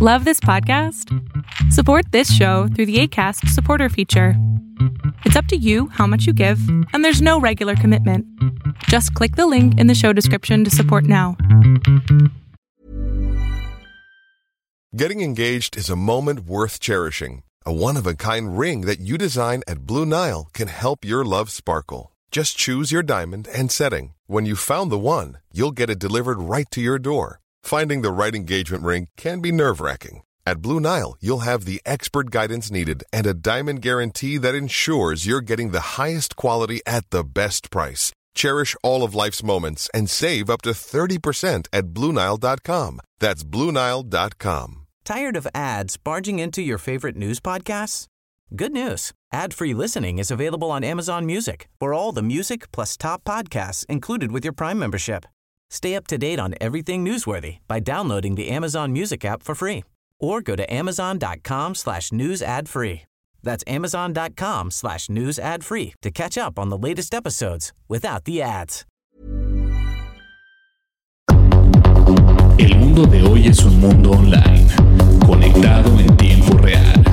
Love this podcast? Support this show through the ACAST supporter feature. It's up to you how much you give, and there's no regular commitment. Just click the link in the show description to support now. Getting engaged is a moment worth cherishing. A one of a kind ring that you design at Blue Nile can help your love sparkle. Just choose your diamond and setting. When you've found the one, you'll get it delivered right to your door. Finding the right engagement ring can be nerve wracking. At Blue Nile, you'll have the expert guidance needed and a diamond guarantee that ensures you're getting the highest quality at the best price. Cherish all of life's moments and save up to 30% at BlueNile.com. That's BlueNile.com. Tired of ads barging into your favorite news podcasts? Good news. Ad-free listening is available on Amazon Music for all the music plus top podcasts included with your Prime membership. Stay up to date on everything newsworthy by downloading the Amazon Music app for free or go to amazon.com slash news ad free. That's amazon.com slash news ad free to catch up on the latest episodes without the ads. El mundo de hoy es un mundo online, conectado en tiempo real.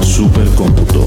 Supercómputo,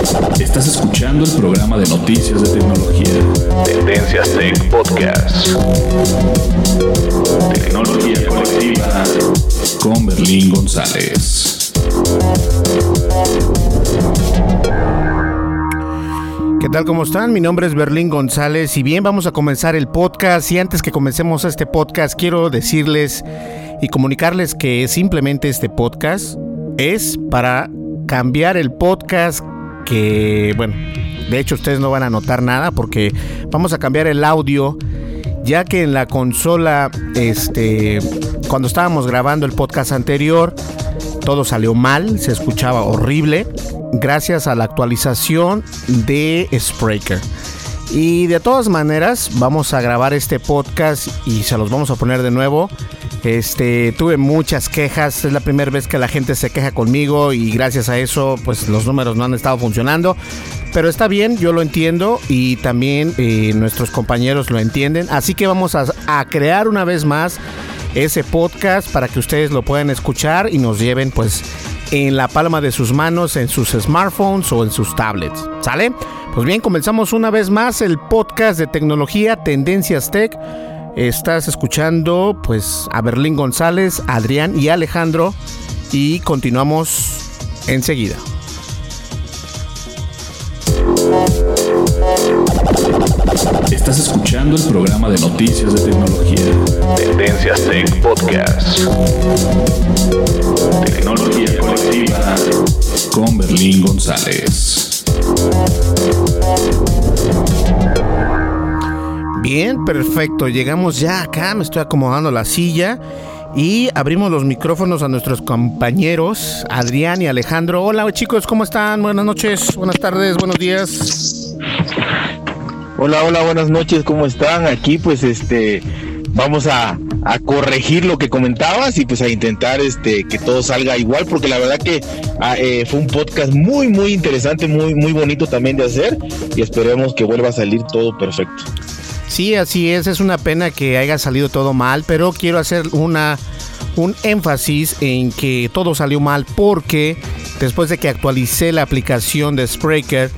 Estás escuchando el programa de noticias de tecnología. Tendencias Tech Podcast. Tecnología colectiva con Berlín González. ¿Qué tal? ¿Cómo están? Mi nombre es Berlín González y bien, vamos a comenzar el podcast y antes que comencemos este podcast quiero decirles y comunicarles que simplemente este podcast es para cambiar el podcast que, bueno, de hecho ustedes no van a notar nada porque vamos a cambiar el audio ya que en la consola, este, cuando estábamos grabando el podcast anterior, todo salió mal, se escuchaba horrible, gracias a la actualización de Spreaker. Y de todas maneras, vamos a grabar este podcast y se los vamos a poner de nuevo. Este, tuve muchas quejas, es la primera vez que la gente se queja conmigo y gracias a eso, pues los números no han estado funcionando. Pero está bien, yo lo entiendo y también eh, nuestros compañeros lo entienden. Así que vamos a, a crear una vez más ese podcast para que ustedes lo puedan escuchar y nos lleven pues en la palma de sus manos, en sus smartphones o en sus tablets. ¿Sale? Pues bien, comenzamos una vez más el podcast de tecnología Tendencias Tech. Estás escuchando pues a Berlín González, Adrián y Alejandro y continuamos enseguida. Estás escuchando el programa de noticias de tecnología. Tendencias Tech Podcast. Tecnología colectiva con Berlín González. Bien, perfecto. Llegamos ya acá, me estoy acomodando la silla y abrimos los micrófonos a nuestros compañeros Adrián y Alejandro. Hola chicos, ¿cómo están? Buenas noches, buenas tardes, buenos días. Hola, hola, buenas noches, ¿cómo están? Aquí pues este vamos a, corregir lo que comentabas y pues a intentar este que todo salga igual porque la verdad que ah, eh, fue un podcast muy muy interesante, muy muy bonito también de hacer y esperemos que vuelva a salir todo perfecto. Sí, así es, es una pena que haya salido todo mal, pero quiero hacer una un énfasis en que todo salió mal porque después de que actualicé la aplicación de Spreaker,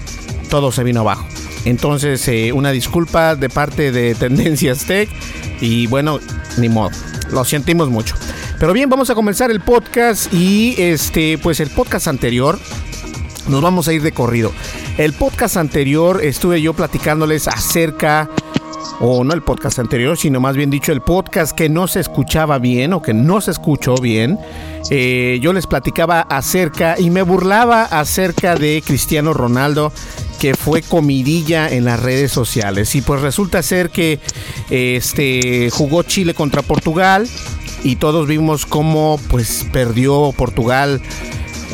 todo se vino abajo. Entonces, eh, una disculpa de parte de Tendencias Tech. Y bueno, ni modo. Lo sentimos mucho. Pero bien, vamos a comenzar el podcast. Y este, pues el podcast anterior. Nos vamos a ir de corrido. El podcast anterior estuve yo platicándoles acerca o no el podcast anterior, sino más bien dicho el podcast que no se escuchaba bien o que no se escuchó bien. Eh, yo les platicaba acerca y me burlaba acerca de Cristiano Ronaldo que fue comidilla en las redes sociales y pues resulta ser que este jugó Chile contra Portugal y todos vimos cómo pues perdió Portugal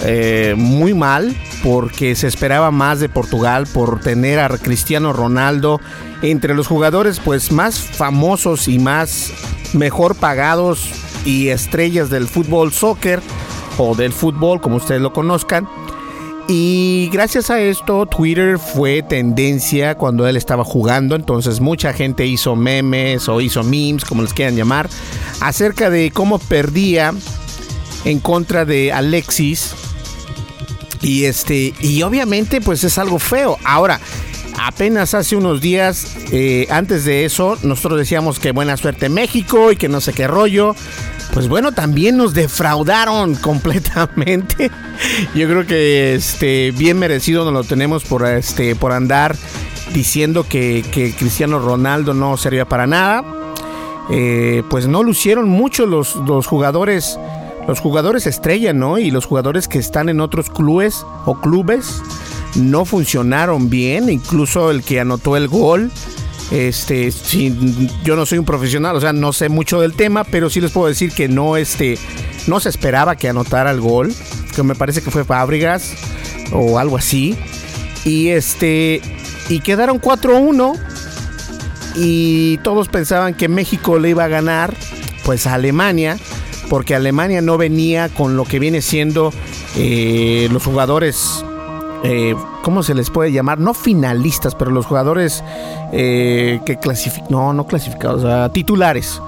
eh, muy mal porque se esperaba más de Portugal por tener a Cristiano Ronaldo entre los jugadores pues más famosos y más mejor pagados y estrellas del fútbol soccer o del fútbol como ustedes lo conozcan. Y gracias a esto Twitter fue tendencia cuando él estaba jugando, entonces mucha gente hizo memes o hizo memes, como les quieran llamar, acerca de cómo perdía en contra de Alexis. Y este, y obviamente, pues es algo feo. Ahora, apenas hace unos días, eh, antes de eso, nosotros decíamos que buena suerte México y que no sé qué rollo. Pues bueno, también nos defraudaron completamente. Yo creo que este bien merecido nos lo tenemos por este por andar diciendo que, que Cristiano Ronaldo no servía para nada. Eh, pues no lucieron mucho los, los jugadores los jugadores estrella, ¿no? Y los jugadores que están en otros clubes o clubes no funcionaron bien, incluso el que anotó el gol. Este, yo no soy un profesional, o sea, no sé mucho del tema, pero sí les puedo decir que no, este, no se esperaba que anotara el gol, que me parece que fue Fábregas o algo así. Y este, y quedaron 4-1 y todos pensaban que México le iba a ganar, pues a Alemania porque Alemania no venía con lo que viene siendo eh, los jugadores, eh, ¿cómo se les puede llamar? No finalistas, pero los jugadores eh, que clasifican, no, no clasificados, titulares.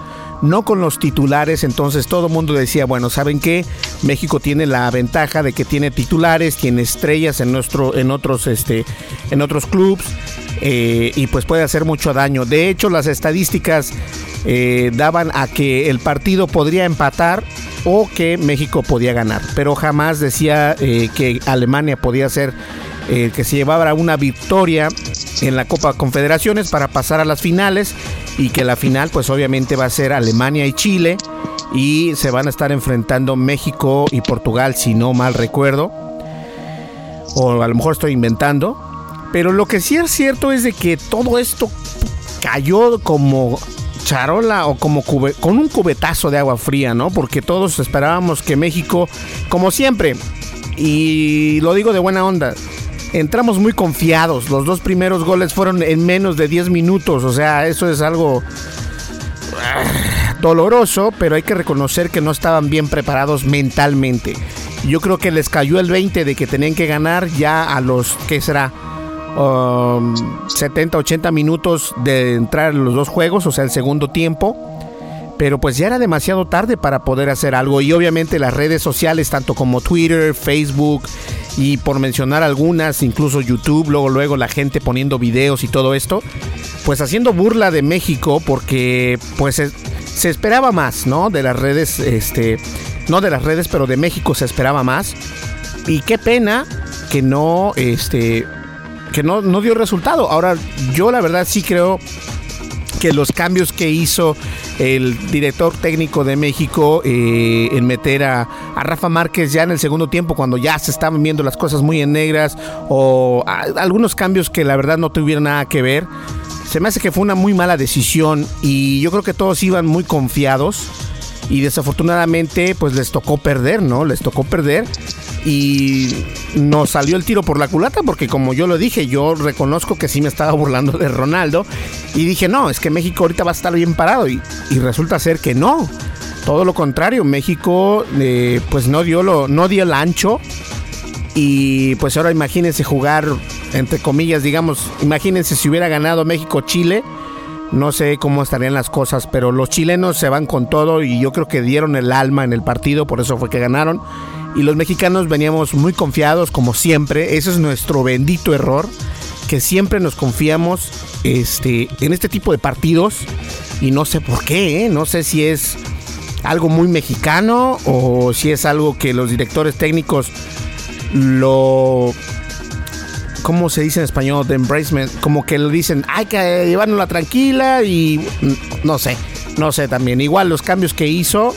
No con los titulares, entonces todo el mundo decía, bueno, ¿saben qué? México tiene la ventaja de que tiene titulares, tiene estrellas en nuestro, en otros, este, en otros clubes, y pues puede hacer mucho daño. De hecho, las estadísticas eh, daban a que el partido podría empatar o que México podía ganar, pero jamás decía eh, que Alemania podía ser eh, que se llevara una victoria en la Copa Confederaciones para pasar a las finales y que la final pues obviamente va a ser Alemania y Chile y se van a estar enfrentando México y Portugal si no mal recuerdo. O a lo mejor estoy inventando. Pero lo que sí es cierto es de que todo esto cayó como charola o como con un cubetazo de agua fría, ¿no? Porque todos esperábamos que México, como siempre, y lo digo de buena onda, entramos muy confiados. Los dos primeros goles fueron en menos de 10 minutos, o sea, eso es algo ah, doloroso, pero hay que reconocer que no estaban bien preparados mentalmente. Yo creo que les cayó el 20 de que tenían que ganar ya a los, ¿qué será? 70, um, 80 minutos de entrar en los dos juegos, o sea, el segundo tiempo. Pero pues ya era demasiado tarde para poder hacer algo. Y obviamente las redes sociales, tanto como Twitter, Facebook y por mencionar algunas, incluso YouTube, luego, luego la gente poniendo videos y todo esto, pues haciendo burla de México porque pues se esperaba más, ¿no? De las redes, este, no de las redes, pero de México se esperaba más. Y qué pena que no, este, que no, no dio resultado. Ahora, yo la verdad sí creo que los cambios que hizo el director técnico de México eh, en meter a, Rafa Márquez ya en el segundo tiempo, cuando ya se estaban viendo las cosas muy en negras, o algunos cambios que la verdad no tuvieron nada que ver, se me hace que fue una muy mala decisión y yo creo que todos iban muy confiados y desafortunadamente pues les tocó perder, ¿no? Les tocó perder y nos salió el tiro por la culata porque como yo lo dije, yo reconozco que sí me estaba burlando de Ronaldo y dije, no, es que México ahorita va a estar bien parado y, resulta ser que no. Todo lo contrario, México eh, pues no dio, lo, no dio el ancho y pues ahora imagínense jugar, entre comillas, digamos, imagínense si hubiera ganado México-Chile. No sé cómo estarían las cosas, pero los chilenos se van con todo y yo creo que dieron el alma en el partido, por eso fue que ganaron y los mexicanos veníamos muy confiados como siempre. Ese es nuestro bendito error, que siempre nos confiamos este, en este tipo de partidos y no sé por qué, ¿eh? no sé si es algo muy mexicano o si es algo que los directores técnicos lo ¿cómo se dice en español? De embracement, como que le dicen, hay que llevárnosla tranquila y mm, no sé, no sé también. Igual los cambios que hizo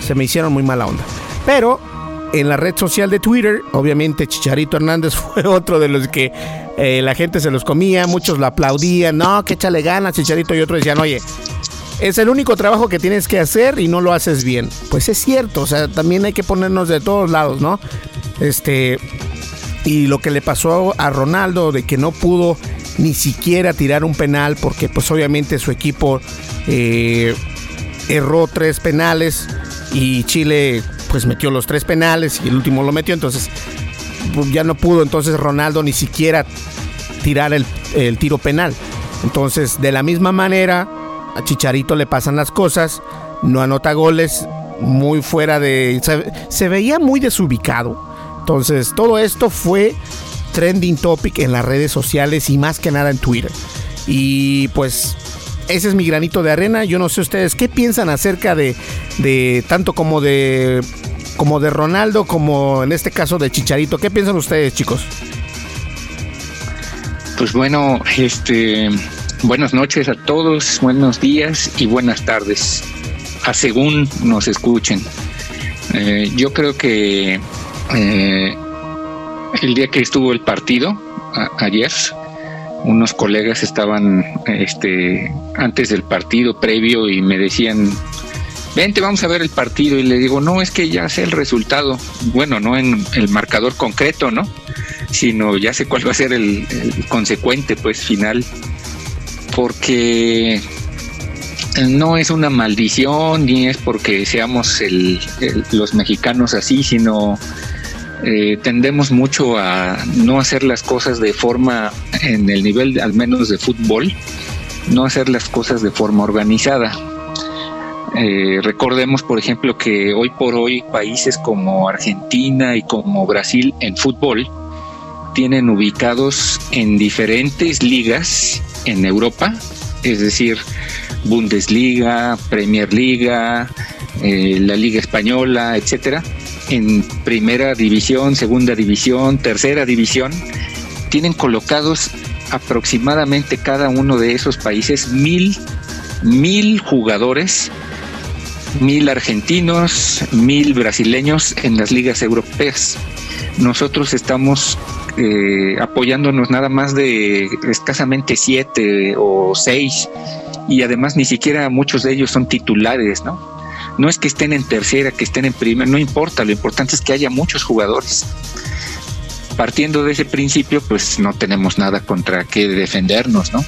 se me hicieron muy mala onda. Pero en la red social de Twitter, obviamente Chicharito Hernández fue otro de los que eh, la gente se los comía, muchos lo aplaudían, no, que échale ganas Chicharito y otros decían, oye, es el único trabajo que tienes que hacer y no lo haces bien. Pues es cierto, o sea, también hay que ponernos de todos lados, ¿no? Este, y lo que le pasó a Ronaldo de que no pudo ni siquiera tirar un penal porque pues obviamente su equipo eh, erró tres penales y Chile pues metió los tres penales y el último lo metió, entonces pues, ya no pudo entonces Ronaldo ni siquiera tirar el, el tiro penal. Entonces, de la misma manera, a Chicharito le pasan las cosas, no anota goles, muy fuera de... Se, veía muy desubicado. Entonces, todo esto fue trending topic en las redes sociales y más que nada en Twitter. Y pues ese es mi granito de arena. Yo no sé ustedes qué piensan acerca de, de tanto como de como de Ronaldo como en este caso de Chicharito. ¿Qué piensan ustedes, chicos? Pues bueno, este, buenas noches a todos, buenos días y buenas tardes, a según nos escuchen. Eh, yo creo que eh, el día que estuvo el partido, ayer, unos colegas estaban este, antes del partido previo y me decían, vente, vamos a ver el partido. Y le digo, no, es que ya sé el resultado. Bueno, no en el marcador concreto, ¿no? sino ya sé cuál va a ser el, consecuente, pues, final, porque no es una maldición ni es porque seamos los mexicanos así, sino eh, tendemos mucho a no hacer las cosas de forma, en el nivel al menos de fútbol, no hacer las cosas de forma organizada. Eh, recordemos, por ejemplo, que hoy por hoy países como Argentina y como Brasil en fútbol tienen ubicados en diferentes ligas en Europa, es decir, Bundesliga, Premier Liga, eh, la Liga Española, etcétera, en primera división, segunda división, tercera división, tienen colocados aproximadamente cada uno de esos países mil, mil jugadores, mil argentinos, mil brasileños en las ligas europeas. Nosotros estamos eh, apoyándonos nada más de escasamente siete o seis y además ni siquiera muchos de ellos son titulares, ¿no? No es que estén en tercera, que estén en primera, no importa, lo importante es que haya muchos jugadores. Partiendo de ese principio, pues no tenemos nada contra qué defendernos, ¿no?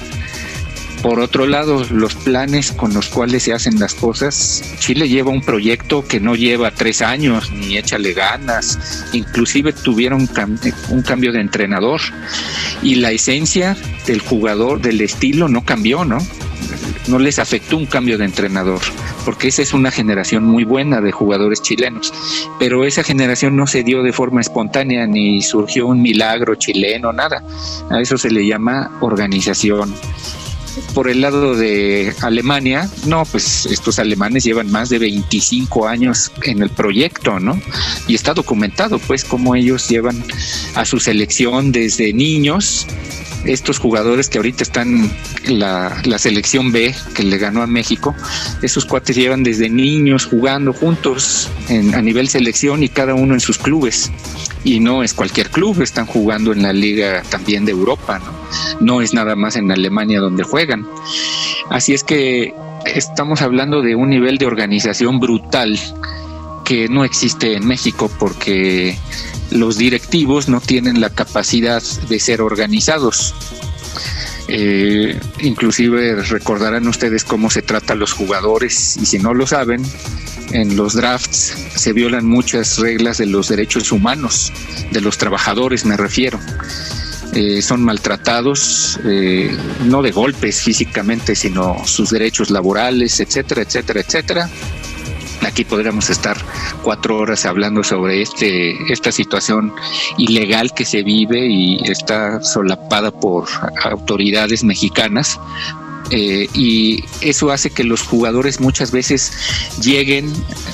Por otro lado, los planes con los cuales se hacen las cosas, Chile lleva un proyecto que no lleva tres años, ni échale ganas, inclusive tuvieron un cambio de entrenador y la esencia del jugador, del estilo no cambió, ¿no? No les afectó un cambio de entrenador, porque esa es una generación muy buena de jugadores chilenos, pero esa generación no se dio de forma espontánea ni surgió un milagro chileno, nada. A eso se le llama organización por el lado de Alemania, no, pues estos alemanes llevan más de 25 años en el proyecto, ¿no? Y está documentado, pues, cómo ellos llevan a su selección desde niños estos jugadores que ahorita están la, la selección B que le ganó a México, esos cuates llevan desde niños jugando juntos en, a nivel selección y cada uno en sus clubes. Y no es cualquier club, están jugando en la liga también de Europa, ¿no? No es nada más en Alemania donde juegan. Así es que estamos hablando de un nivel de organización brutal que no existe en México porque los directivos no tienen la capacidad de ser organizados. Eh, inclusive recordarán ustedes cómo se trata a los jugadores y si no lo saben, en los drafts se violan muchas reglas de los derechos humanos, de los trabajadores me refiero. Eh, son maltratados, eh, no de golpes físicamente, sino sus derechos laborales, etcétera, etcétera, etcétera. Aquí podríamos estar cuatro horas hablando sobre este, esta situación ilegal que se vive y está solapada por autoridades mexicanas, eh, y eso hace que los jugadores muchas veces lleguen,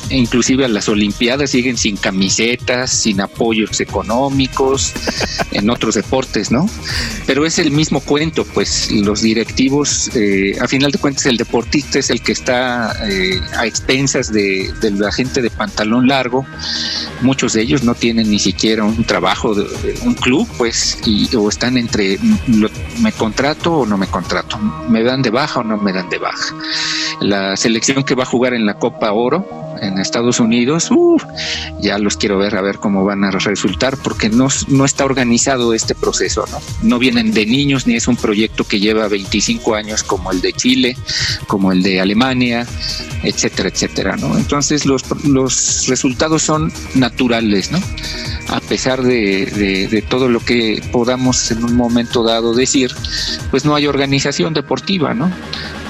inclusive a las Olimpiadas, lleguen sin camisetas, sin apoyos económicos, en otros deportes, ¿no? Pero es el mismo cuento, pues los directivos, eh, a final de cuentas el deportista es el que está eh, a expensas de, la gente de pantalón largo, muchos de ellos no tienen ni siquiera un trabajo, de, un club, pues, y, o están entre, me contrato o no me contrato, me dan de baja o no me dan de baja. La selección que va a jugar en la Copa Oro, en Estados Unidos, ya los quiero ver a ver cómo van a resultar, porque no, no está organizado este proceso, ¿no? No vienen de niños ni es un proyecto que lleva 25 años como el de Chile, como el de Alemania, etcétera, etcétera, ¿no? Entonces los, los resultados son naturales, ¿no? A pesar de, de todo lo que podamos en un momento dado decir, pues no hay organización deportiva, ¿no?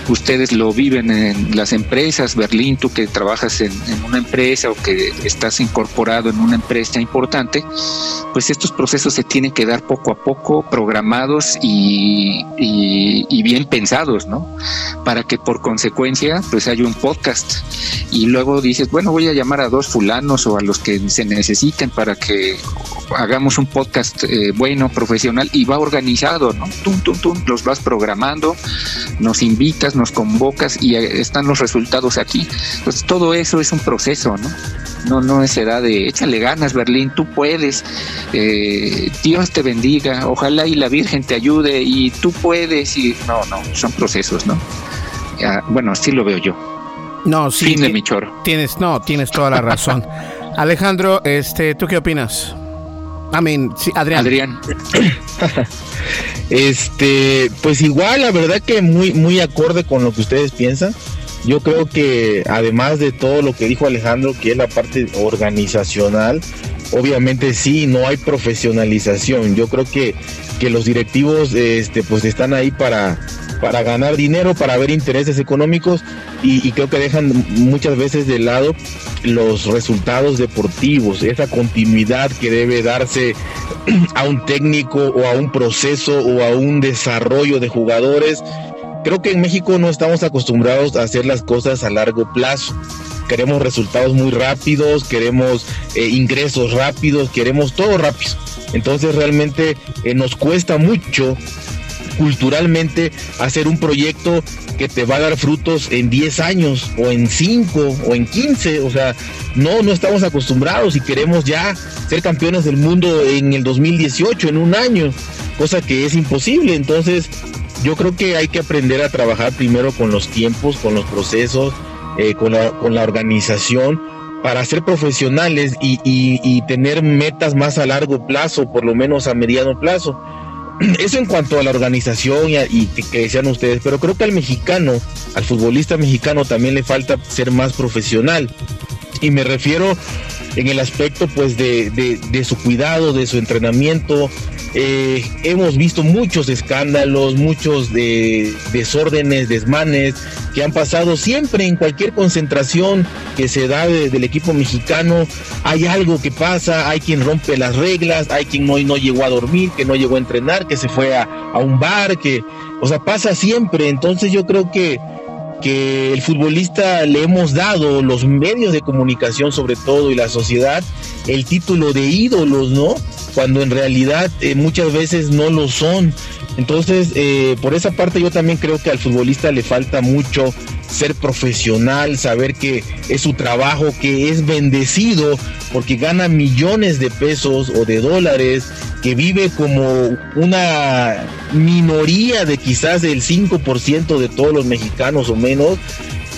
Ustedes lo viven en las empresas, Berlín, tú que trabajas en, una empresa o que estás incorporado en una empresa importante, pues estos procesos se tienen que dar poco a poco, programados y, bien pensados, ¿no? Para que por consecuencia, pues haya un podcast y luego dices, bueno, voy a llamar a dos fulanos o a los que se necesiten para que hagamos un podcast eh, bueno, profesional y va organizado, ¿no? Tum, tum, tum, los vas programando, nos invitas, nos convocas y están los resultados aquí. Entonces todo eso es un proceso, ¿no? No, no es edad de échale ganas, Berlín, tú puedes, eh, Dios te bendiga, ojalá y la Virgen te ayude y tú puedes y no, no, son procesos, ¿no? bueno, así lo veo yo. No, sí. Fin de mi choro. Tienes, no, tienes toda la razón. Alejandro, este, ¿tú qué opinas? Amén. Sí, Adrián. Adrián. este, pues igual, la verdad que muy, muy acorde con lo que ustedes piensan. Yo creo que además de todo lo que dijo Alejandro, que es la parte organizacional, obviamente sí, no hay profesionalización. Yo creo que, que los directivos este, pues están ahí para, para ganar dinero, para ver intereses económicos y, creo que dejan muchas veces de lado los resultados deportivos, esa continuidad que debe darse a un técnico o a un proceso o a un desarrollo de jugadores. Creo que en México no estamos acostumbrados a hacer las cosas a largo plazo. Queremos resultados muy rápidos, queremos eh, ingresos rápidos, queremos todo rápido. Entonces realmente eh, nos cuesta mucho culturalmente hacer un proyecto que te va a dar frutos en 10 años o en 5 o en 15. O sea, no, no estamos acostumbrados y queremos ya ser campeones del mundo en el 2018, en un año, cosa que es imposible. Entonces, yo creo que hay que aprender a trabajar primero con los tiempos, con los procesos, eh, con, la, con la organización para ser profesionales y, y, tener metas más a largo plazo, por lo menos a mediano plazo. Eso en cuanto a la organización y, que, decían ustedes, pero creo que al mexicano, al futbolista mexicano también le falta ser más profesional. Y me refiero en el aspecto pues de, de su cuidado, de su entrenamiento, eh, hemos visto muchos escándalos, muchos de desórdenes, desmanes que han pasado siempre en cualquier concentración que se da del equipo mexicano. Hay algo que pasa, hay quien rompe las reglas, hay quien no, no llegó a dormir, que no llegó a entrenar, que se fue a, a un bar, que, o sea, pasa siempre. Entonces yo creo que que el futbolista le hemos dado, los medios de comunicación sobre todo y la sociedad, el título de ídolos, ¿no? Cuando en realidad eh, muchas veces no lo son. Entonces, eh, por esa parte yo también creo que al futbolista le falta mucho ser profesional, saber que es su trabajo, que es bendecido porque gana millones de pesos o de dólares, que vive como una minoría de quizás el 5% de todos los mexicanos o menos.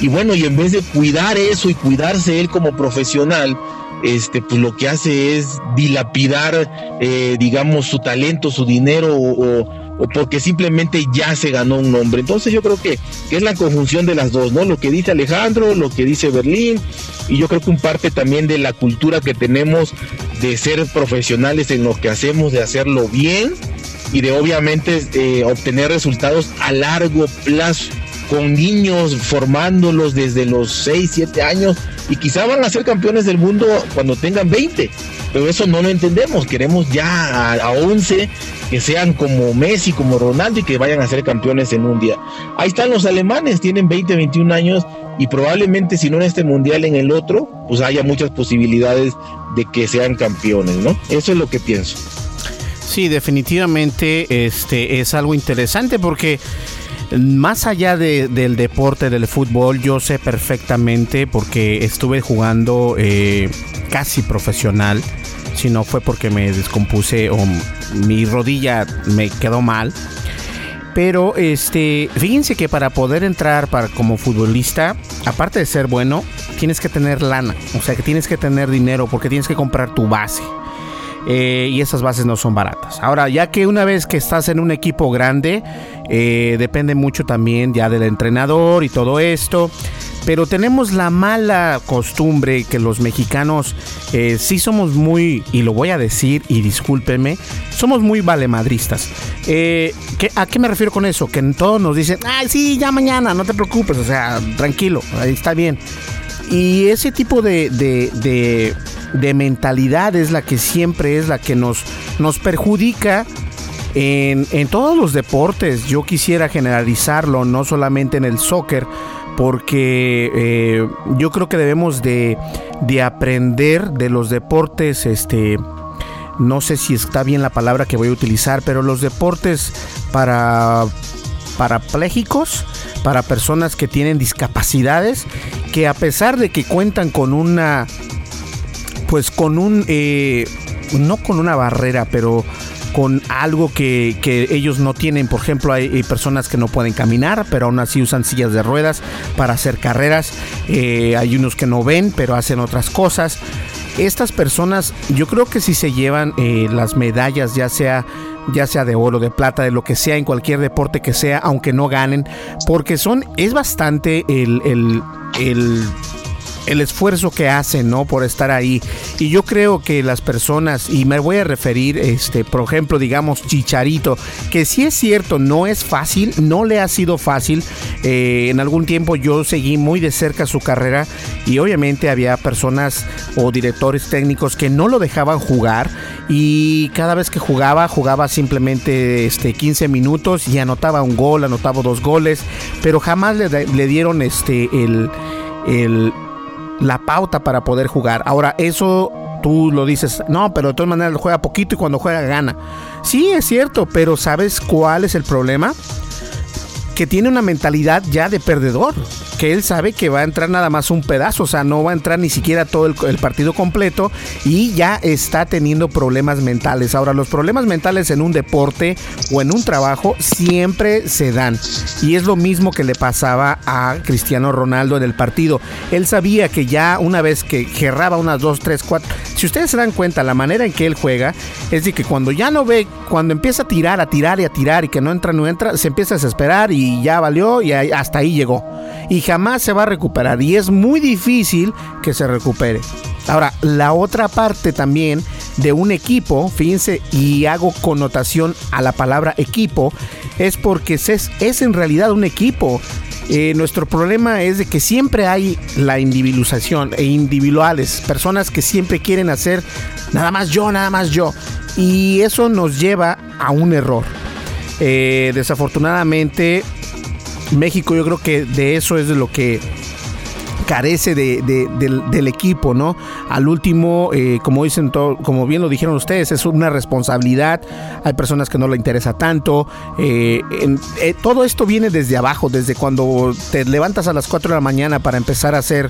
Y bueno, y en vez de cuidar eso y cuidarse él como profesional, este, pues lo que hace es dilapidar, eh, digamos, su talento, su dinero o, porque simplemente ya se ganó un nombre. Entonces yo creo que, es la conjunción de las dos, ¿no? Lo que dice Alejandro, lo que dice Berlín, y yo creo que un parte también de la cultura que tenemos de ser profesionales en lo que hacemos, de hacerlo bien y de obviamente eh, obtener resultados a largo plazo con niños formándolos desde los 6, 7 años y quizá van a ser campeones del mundo cuando tengan 20. Pero eso no lo entendemos, queremos ya a, 11 que sean como Messi, como Ronaldo y que vayan a ser campeones en un día. Ahí están los alemanes, tienen 20, 21 años y probablemente si no en este mundial en el otro, pues haya muchas posibilidades de que sean campeones, ¿no? Eso es lo que pienso. Sí, definitivamente este es algo interesante porque más allá del deporte del fútbol, yo sé perfectamente porque estuve jugando eh, casi profesional. Si no fue porque me descompuse o mi rodilla me quedó mal. Pero este, fíjense que para poder entrar para como futbolista, aparte de ser bueno, tienes que tener lana, o sea que tienes que tener dinero porque tienes que comprar tu base. Eh, y esas bases no son baratas. Ahora, ya que una vez que estás en un equipo grande, eh, depende mucho también ya del entrenador y todo esto. Pero tenemos la mala costumbre que los mexicanos eh, sí somos muy, y lo voy a decir y discúlpeme, somos muy valemadristas. ¿A qué me refiero con eso? Que todos nos dicen, ay, sí, ya mañana, no te preocupes, o sea, tranquilo, ahí está bien. Y ese tipo de, mentalidad es la que siempre es la que nos, nos perjudica en, en, todos los deportes. Yo quisiera generalizarlo, no solamente en el soccer, porque eh, yo creo que debemos de, de, aprender de los deportes, este, no sé si está bien la palabra que voy a utilizar, pero los deportes para parapléjicos, para personas que tienen discapacidades, que a pesar de que cuentan con una, pues con un, eh, no con una barrera, pero con algo que, ellos no tienen. Por ejemplo, hay, personas que no pueden caminar, pero aún así usan sillas de ruedas para hacer carreras. Eh, hay unos que no ven, pero hacen otras cosas. Estas personas, yo creo que si se llevan eh, las medallas, ya sea ya sea de oro, de plata, de lo que sea, en cualquier deporte que sea, aunque no ganen, porque son, es bastante el, el, el el esfuerzo que hacen, ¿no? Por estar ahí. Y yo creo que las personas, y me voy a referir, este, por ejemplo, digamos, Chicharito, que si es cierto, no es fácil, no le ha sido fácil. Eh, en algún tiempo yo seguí muy de cerca su carrera y obviamente había personas o directores técnicos que no lo dejaban jugar y cada vez que jugaba, jugaba simplemente este, 15 minutos y anotaba un gol, anotaba dos goles, pero jamás le, dieron este, el la pauta para poder jugar. Ahora, eso tú lo dices, no, pero de todas maneras juega poquito y cuando juega gana. Sí, es cierto, pero ¿sabes cuál es el problema? Que tiene una mentalidad ya de perdedor que él sabe que va a entrar nada más un pedazo, o sea, no va a entrar ni siquiera todo el, partido completo y ya está teniendo problemas mentales. Ahora, los problemas mentales en un deporte o en un trabajo siempre se dan y es lo mismo que le pasaba a Cristiano Ronaldo en el partido. Él sabía que ya una vez que gerraba unas dos, tres, cuatro, si ustedes se dan cuenta, la manera en que él juega es de que cuando ya no ve, cuando empieza a tirar, a tirar y a tirar y que no entra, no entra, se empieza a desesperar y ya valió y hasta ahí llegó. Y jamás se va a recuperar y es muy difícil que se recupere. Ahora, la otra parte también de un equipo, fíjense, y hago connotación a la palabra equipo, es porque es, es en realidad un equipo. Eh, nuestro problema es de que siempre hay la individualización e individuales, personas que siempre quieren hacer nada más yo, nada más yo. Y eso nos lleva a un error. Eh, desafortunadamente, México yo creo que de eso es de lo que carece de, del, equipo, ¿no? Al último, eh, como dicen, todo, como bien lo dijeron ustedes, es una responsabilidad. Hay personas que no le interesa tanto. Eh, eh, todo esto viene desde abajo, desde cuando te levantas a las 4 de la mañana para empezar a hacer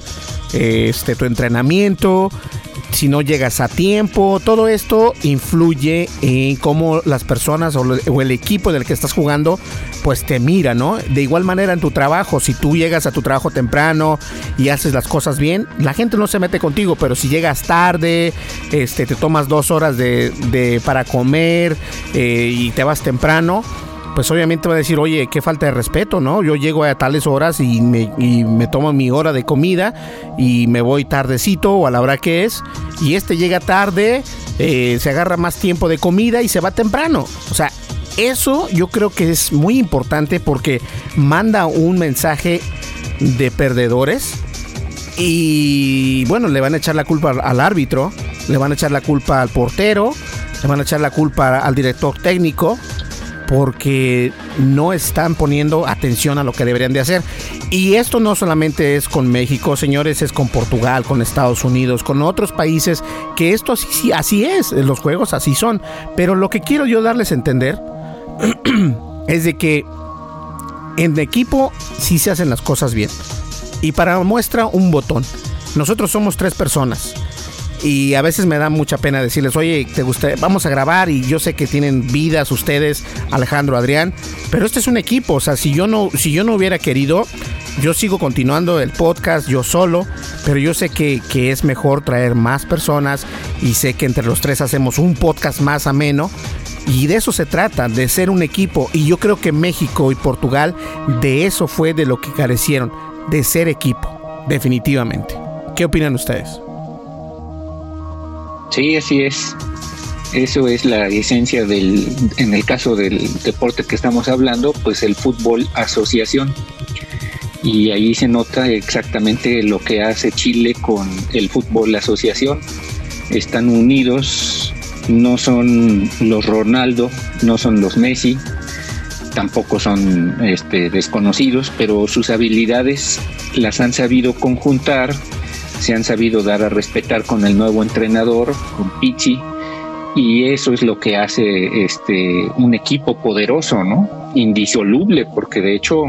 este, tu entrenamiento, si no llegas a tiempo, todo esto influye en cómo las personas o, el equipo del que estás jugando pues te mira, ¿no? De igual manera en tu trabajo, si tú llegas a tu trabajo temprano y haces las cosas bien, la gente no se mete contigo, pero si llegas tarde, este, te tomas dos horas de, para comer eh, y te vas temprano, pues obviamente va a decir, oye, qué falta de respeto, ¿no? Yo llego a tales horas y me, tomo mi hora de comida y me voy tardecito o a la hora que es, y este llega tarde, eh, se agarra más tiempo de comida y se va temprano. O sea, eso yo creo que es muy importante porque manda un mensaje de perdedores y bueno, le van a echar la culpa al árbitro, le van a echar la culpa al portero, le van a echar la culpa al director técnico porque no están poniendo atención a lo que deberían de hacer. Y esto no solamente es con México, señores, es con Portugal, con Estados Unidos, con otros países, que esto así, así es, los juegos así son. Pero lo que quiero yo darles a entender es de que en equipo sí se hacen las cosas bien. Y para muestra un botón. Nosotros somos tres personas y a veces me da mucha pena decirles, oye, te gusta, vamos a grabar y yo sé que tienen vidas ustedes, Alejandro, Adrián, pero este es un equipo, o sea, si yo no, si yo no hubiera querido, yo sigo continuando el podcast yo solo, pero yo sé que, que es mejor traer más personas y sé que entre los tres hacemos un podcast más ameno. Y de eso se trata, de ser un equipo. Y yo creo que México y Portugal de eso fue de lo que carecieron, de ser equipo, definitivamente. ¿Qué opinan ustedes? Sí, así es. Eso es la esencia del, en el caso del deporte que estamos hablando, pues el fútbol asociación. Y ahí se nota exactamente lo que hace Chile con el fútbol asociación. Están unidos, no son los Ronaldo, no son los Messi, tampoco son este, desconocidos, pero sus habilidades las han sabido conjuntar se han sabido dar a respetar con el nuevo entrenador, con Pichi, y eso es lo que hace este un equipo poderoso, ¿no? Indisoluble, porque de hecho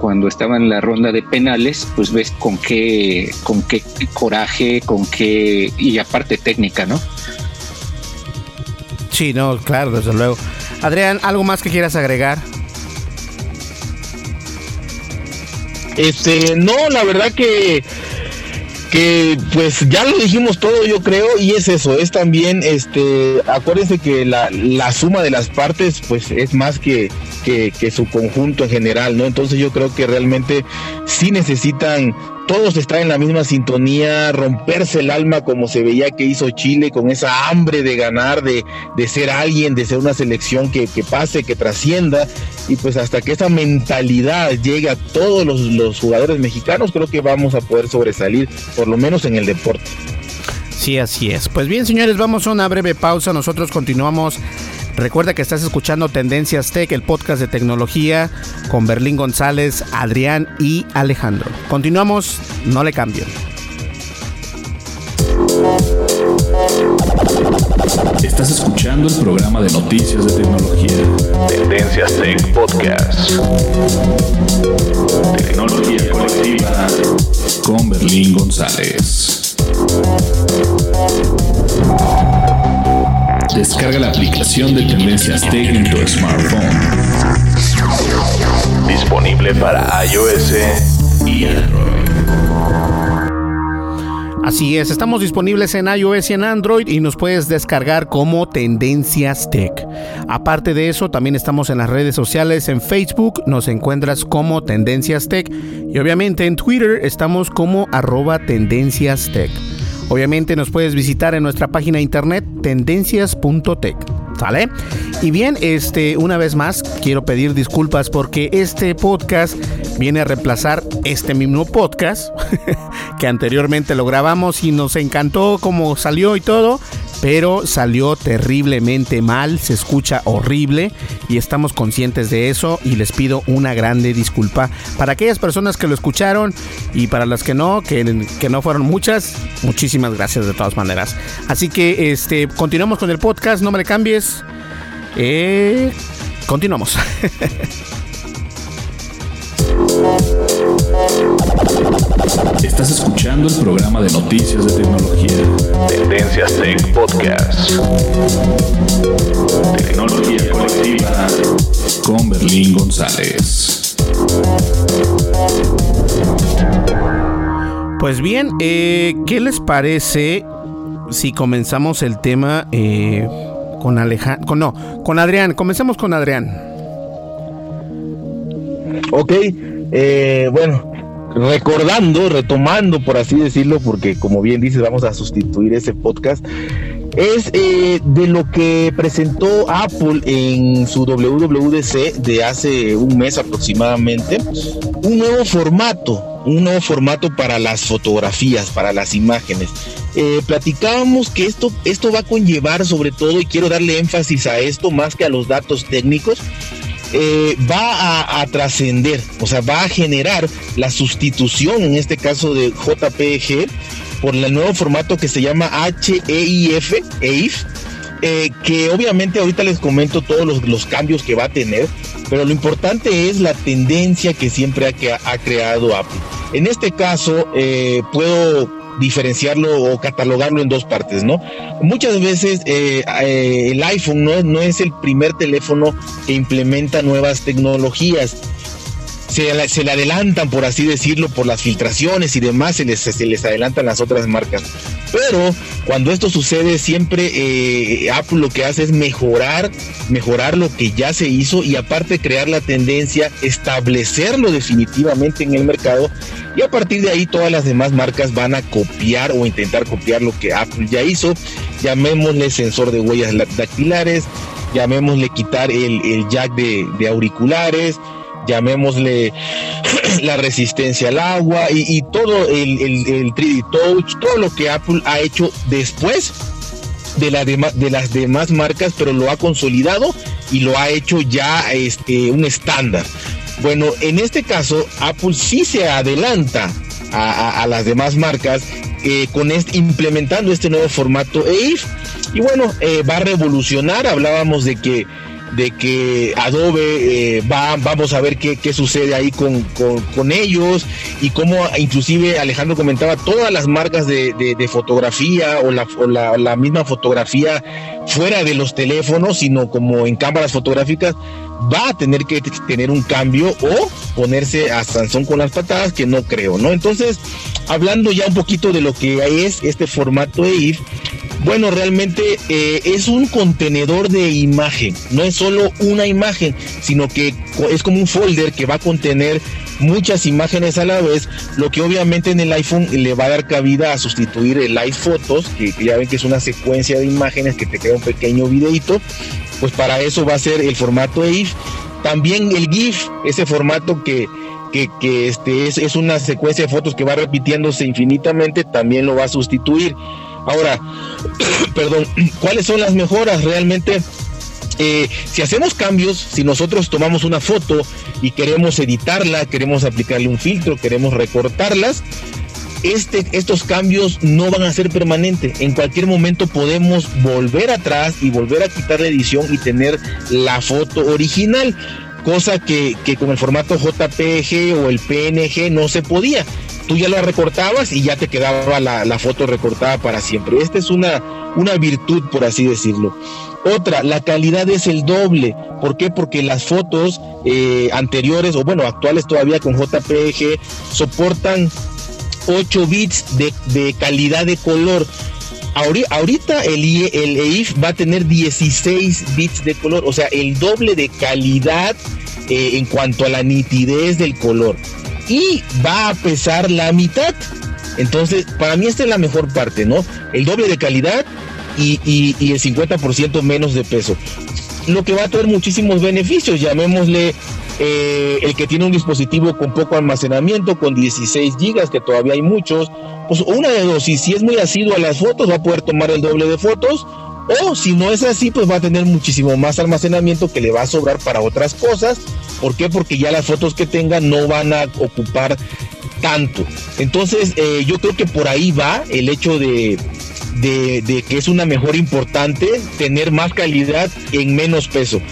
cuando estaba en la ronda de penales, pues ves con qué con qué coraje, con qué y aparte técnica, ¿no? Sí, no, claro, desde luego. Adrián, ¿algo más que quieras agregar? Este, no, la verdad que que pues ya lo dijimos todo yo creo y es eso, es también este, acuérdense que la, la suma de las partes pues es más que, que, que, su conjunto en general, ¿no? Entonces yo creo que realmente sí necesitan todos están en la misma sintonía, romperse el alma como se veía que hizo Chile, con esa hambre de ganar, de, de ser alguien, de ser una selección que, que, pase, que trascienda, y pues hasta que esa mentalidad llegue a todos los, los jugadores mexicanos, creo que vamos a poder sobresalir, por lo menos en el deporte. Sí, así es. Pues bien, señores, vamos a una breve pausa. Nosotros continuamos Recuerda que estás escuchando Tendencias Tech, el podcast de tecnología con Berlín González, Adrián y Alejandro. Continuamos, no le cambien. Estás escuchando el programa de noticias de tecnología. Tendencias Tech Podcast. Tecnología colectiva con Berlín González. Descarga la aplicación de Tendencias Tech en tu smartphone. Disponible para iOS y Android. Así es, estamos disponibles en iOS y en Android y nos puedes descargar como Tendencias Tech. Aparte de eso, también estamos en las redes sociales, en Facebook nos encuentras como Tendencias Tech y obviamente en Twitter estamos como arroba Tendencias Tech. Obviamente nos puedes visitar en nuestra página internet tendencias.tech. ¿Sale? Y bien, este, una vez más, quiero pedir disculpas porque este podcast viene a reemplazar este mismo podcast que anteriormente lo grabamos y nos encantó cómo salió y todo, pero salió terriblemente mal, se escucha horrible y estamos conscientes de eso y les pido una grande disculpa para aquellas personas que lo escucharon y para las que no, que, que no fueron muchas, muchísimas gracias de todas maneras. Así que este, continuamos con el podcast, no me le cambies. Eh, continuamos. Estás escuchando el programa de noticias de tecnología. Tendencias Tech Podcast. Tecnología colectiva con Berlín González. Pues bien, eh, ¿qué les parece si comenzamos el tema eh, con Alejandro? Con, no, con Adrián. Comencemos con Adrián. Ok, eh, bueno, recordando, retomando, por así decirlo, porque como bien dices, vamos a sustituir ese podcast, es eh, de lo que presentó Apple en su WWDC de hace un mes aproximadamente, un nuevo formato, un nuevo formato para las fotografías, para las imágenes. Eh, platicábamos que esto, esto va a conllevar sobre todo, y quiero darle énfasis a esto más que a los datos técnicos, eh, va a, trascender, o sea, va a generar la sustitución, en este caso de JPG, por el nuevo formato que se llama HEIF, EIF, eh, que obviamente ahorita les comento todos los, cambios que va a tener, pero lo importante es la tendencia que siempre ha, ha creado Apple. En este caso, puedo diferenciarlo o catalogarlo en dos partes, ¿no? Muchas veces eh, el iPhone no, no es el primer teléfono que implementa nuevas tecnologías se, le adelantan, por así decirlo, por las filtraciones y demás, se les, se les adelantan las otras marcas. Pero cuando esto sucede, siempre eh, Apple lo que hace es mejorar, mejorar lo que ya se hizo y aparte crear la tendencia, establecerlo definitivamente en el mercado y a partir de ahí todas las demás marcas van a copiar o intentar copiar lo que Apple ya hizo. Llamémosle sensor de huellas dactilares, llamémosle quitar el, jack de, de auriculares, llamémosle la resistencia al agua y, todo el, el, 3D Touch, todo lo que Apple ha hecho después de, de las demás marcas, pero lo ha consolidado y lo ha hecho ya este, un estándar. Bueno, en este caso, Apple sí se adelanta a, las demás marcas eh, con implementando este nuevo formato EIF. Y bueno, eh, va a revolucionar. Hablábamos de que de que Adobe eh, va, vamos a ver qué, sucede ahí con, ellos y cómo inclusive Alejandro comentaba todas las marcas de, fotografía o, la, la, misma fotografía fuera de los teléfonos, sino como en cámaras fotográficas, va a tener que tener un cambio o ponerse a Sansón con las patadas, que no creo, ¿no? Entonces, hablando ya un poquito de lo que es este formato EIF, bueno, realmente eh, es un contenedor de imagen, no es solo una imagen, sino que es como un folder que va a contener muchas imágenes a la vez, lo que obviamente en el iPhone le va a dar cabida a sustituir el iPhotos, que, que ya ven que es una secuencia de imágenes que te crea un pequeño videito, pues para eso va a ser el formato EIF. También el GIF, ese formato que, este es, es, una secuencia de fotos que va repitiéndose infinitamente, también lo va a sustituir. Ahora, perdón, ¿cuáles son las mejoras? Realmente, eh, si hacemos cambios, si nosotros tomamos una foto y queremos editarla, queremos aplicarle un filtro, queremos recortarlas, este, estos cambios no van a ser permanentes. En cualquier momento podemos volver atrás y volver a quitar la edición y tener la foto original, cosa que, que con el formato JPG o el PNG no se podía tú ya la recortabas y ya te quedaba la, foto recortada para siempre. Esta es una, una virtud, por así decirlo. Otra, la calidad es el doble. ¿Por qué? Porque las fotos eh, anteriores, o bueno, actuales todavía con JPG, soportan 8 bits de, calidad de color. Ahorita el, EIF va a tener 16 bits de color, o sea, el doble de calidad eh, en cuanto a la nitidez del color y va a pesar la mitad. Entonces, para mí esta es la mejor parte, ¿no? El doble de calidad y, el 50% menos de peso. Lo que va a tener muchísimos beneficios, llamémosle eh, el que tiene un dispositivo con poco almacenamiento, con 16 gigas, que todavía hay muchos, pues una de dos, y si es muy asiduo a las fotos, va a poder tomar el doble de fotos, o si no es así, pues va a tener muchísimo más almacenamiento que le va a sobrar para otras cosas ¿Por qué? Porque ya las fotos que tenga no van a ocupar tanto. Entonces, eh, yo creo que por ahí va el hecho de, de, que es una mejor importante tener más calidad en menos peso.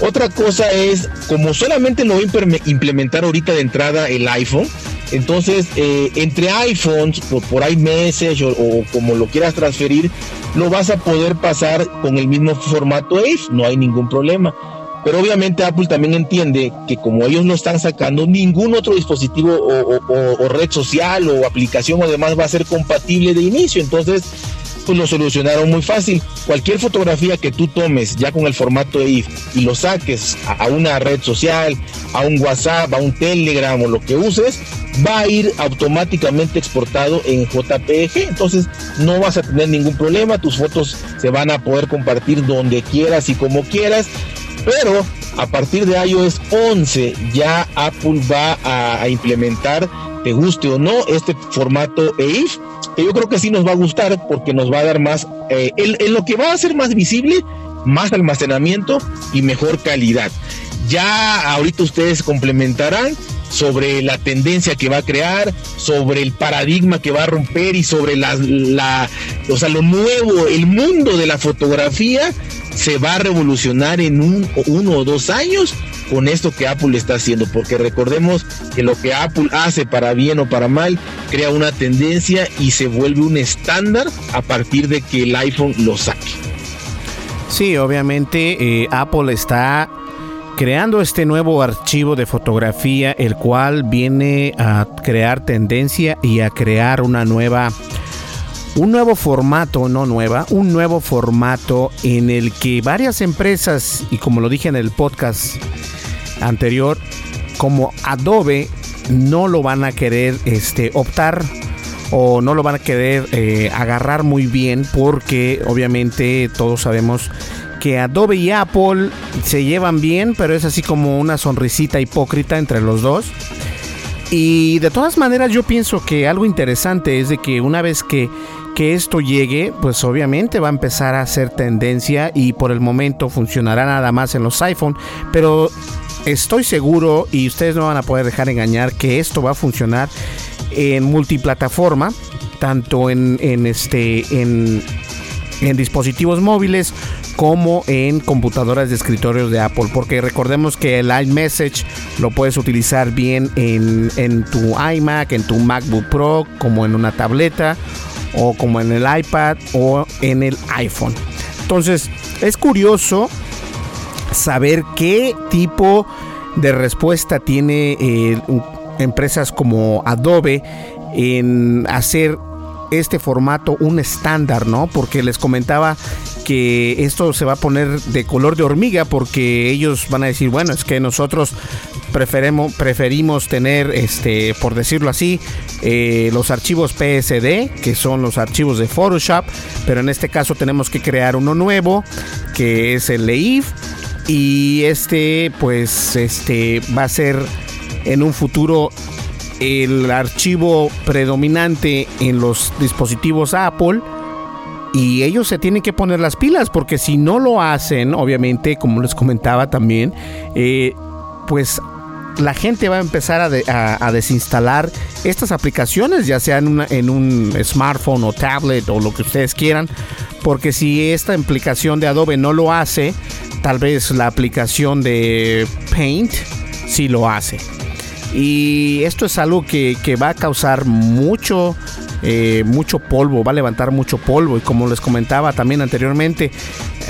Otra cosa es, como solamente lo voy a implementar ahorita de entrada el iPhone, entonces eh, entre iPhones, por, por iMessage o, o, como lo quieras transferir, lo vas a poder pasar con el mismo formato AIF, no hay ningún problema. Pero obviamente Apple también entiende que como ellos no están sacando, ningún otro dispositivo o, red social o aplicación o demás va a ser compatible de inicio. Entonces, pues lo solucionaron muy fácil. Cualquier fotografía que tú tomes ya con el formato EIF y lo saques a una red social, a un WhatsApp, a un Telegram o lo que uses, va a ir automáticamente exportado en JPG. Entonces no vas a tener ningún problema. Tus fotos se van a poder compartir donde quieras y como quieras. Pero a partir de iOS 11 ya Apple va a, implementar, te guste o no, este formato EIF que yo creo que sí nos va a gustar porque nos va a dar más, eh, en, lo que va a ser más visible, más almacenamiento y mejor calidad. Ya ahorita ustedes complementarán sobre la tendencia que va a crear, sobre el paradigma que va a romper y sobre la, la o sea, lo nuevo, el mundo de la fotografía se va a revolucionar en un, uno o dos años con esto que Apple está haciendo, porque recordemos que lo que Apple hace para bien o para mal crea una tendencia y se vuelve un estándar a partir de que el iPhone lo saque. Sí, obviamente eh, Apple está creando este nuevo archivo de fotografía, el cual viene a crear tendencia y a crear una nueva un nuevo formato, no nueva, un nuevo formato en el que varias empresas, y como lo dije en el podcast anterior, como Adobe, no lo van a querer este, optar o no lo van a querer eh, agarrar muy bien porque obviamente todos sabemos Adobe y Apple se llevan bien, pero es así como una sonrisita hipócrita entre los dos. Y de todas maneras yo pienso que algo interesante es de que una vez que, que esto llegue, pues obviamente va a empezar a ser tendencia y por el momento funcionará nada más en los iPhone, pero estoy seguro y ustedes no van a poder dejar engañar que esto va a funcionar en multiplataforma, tanto en este en, en dispositivos móviles como en computadoras de escritorios de Apple, porque recordemos que el iMessage lo puedes utilizar bien en, en tu iMac, en tu MacBook Pro, como en una tableta, o como en el iPad o en el iPhone. Entonces, es curioso saber qué tipo de respuesta tiene eh, empresas como Adobe en hacer este formato un estándar, ¿no? Porque les comentaba que esto se va a poner de color de hormiga porque ellos van a decir, bueno, es que nosotros preferimos, preferimos tener, este, por decirlo así, eh, los archivos PSD, que son los archivos de Photoshop, pero en este caso tenemos que crear uno nuevo, que es el LEIF, y este, pues, este, va a ser en un futuro el archivo predominante en los dispositivos Apple y ellos se tienen que poner las pilas porque si no lo hacen, obviamente, como les comentaba también, eh, pues la gente va a empezar a, desinstalar estas aplicaciones, ya sea en, en, un smartphone o tablet o lo que ustedes quieran, porque si esta aplicación de Adobe no lo hace, tal vez la aplicación de Paint sí lo hace. Y esto es algo que, que va a causar mucho eh, mucho polvo, va a levantar mucho polvo. Y como les comentaba también anteriormente,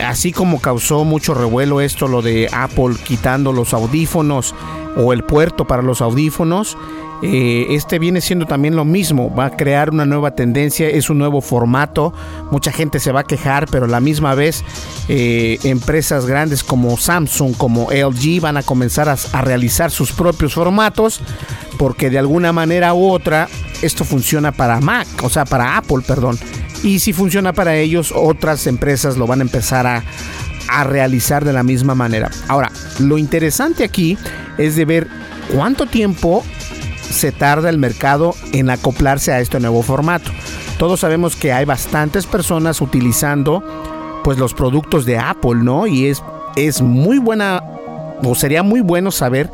así como causó mucho revuelo esto, lo de Apple quitando los audífonos o el puerto para los audífonos, eh, este viene siendo también lo mismo, va a crear una nueva tendencia, es un nuevo formato, mucha gente se va a quejar, pero a la misma vez eh, empresas grandes como Samsung, como LG van a comenzar a, a realizar sus propios formatos, porque de alguna manera u otra esto funciona para Mac, o sea, para Apple, perdón. Y si funciona para ellos, otras empresas lo van a empezar a, a realizar de la misma manera. Ahora, lo interesante aquí es de ver cuánto tiempo se tarda el mercado en acoplarse a este nuevo formato. Todos sabemos que hay bastantes personas utilizando pues los productos de Apple, ¿no? Y es, es muy buena o sería muy bueno saber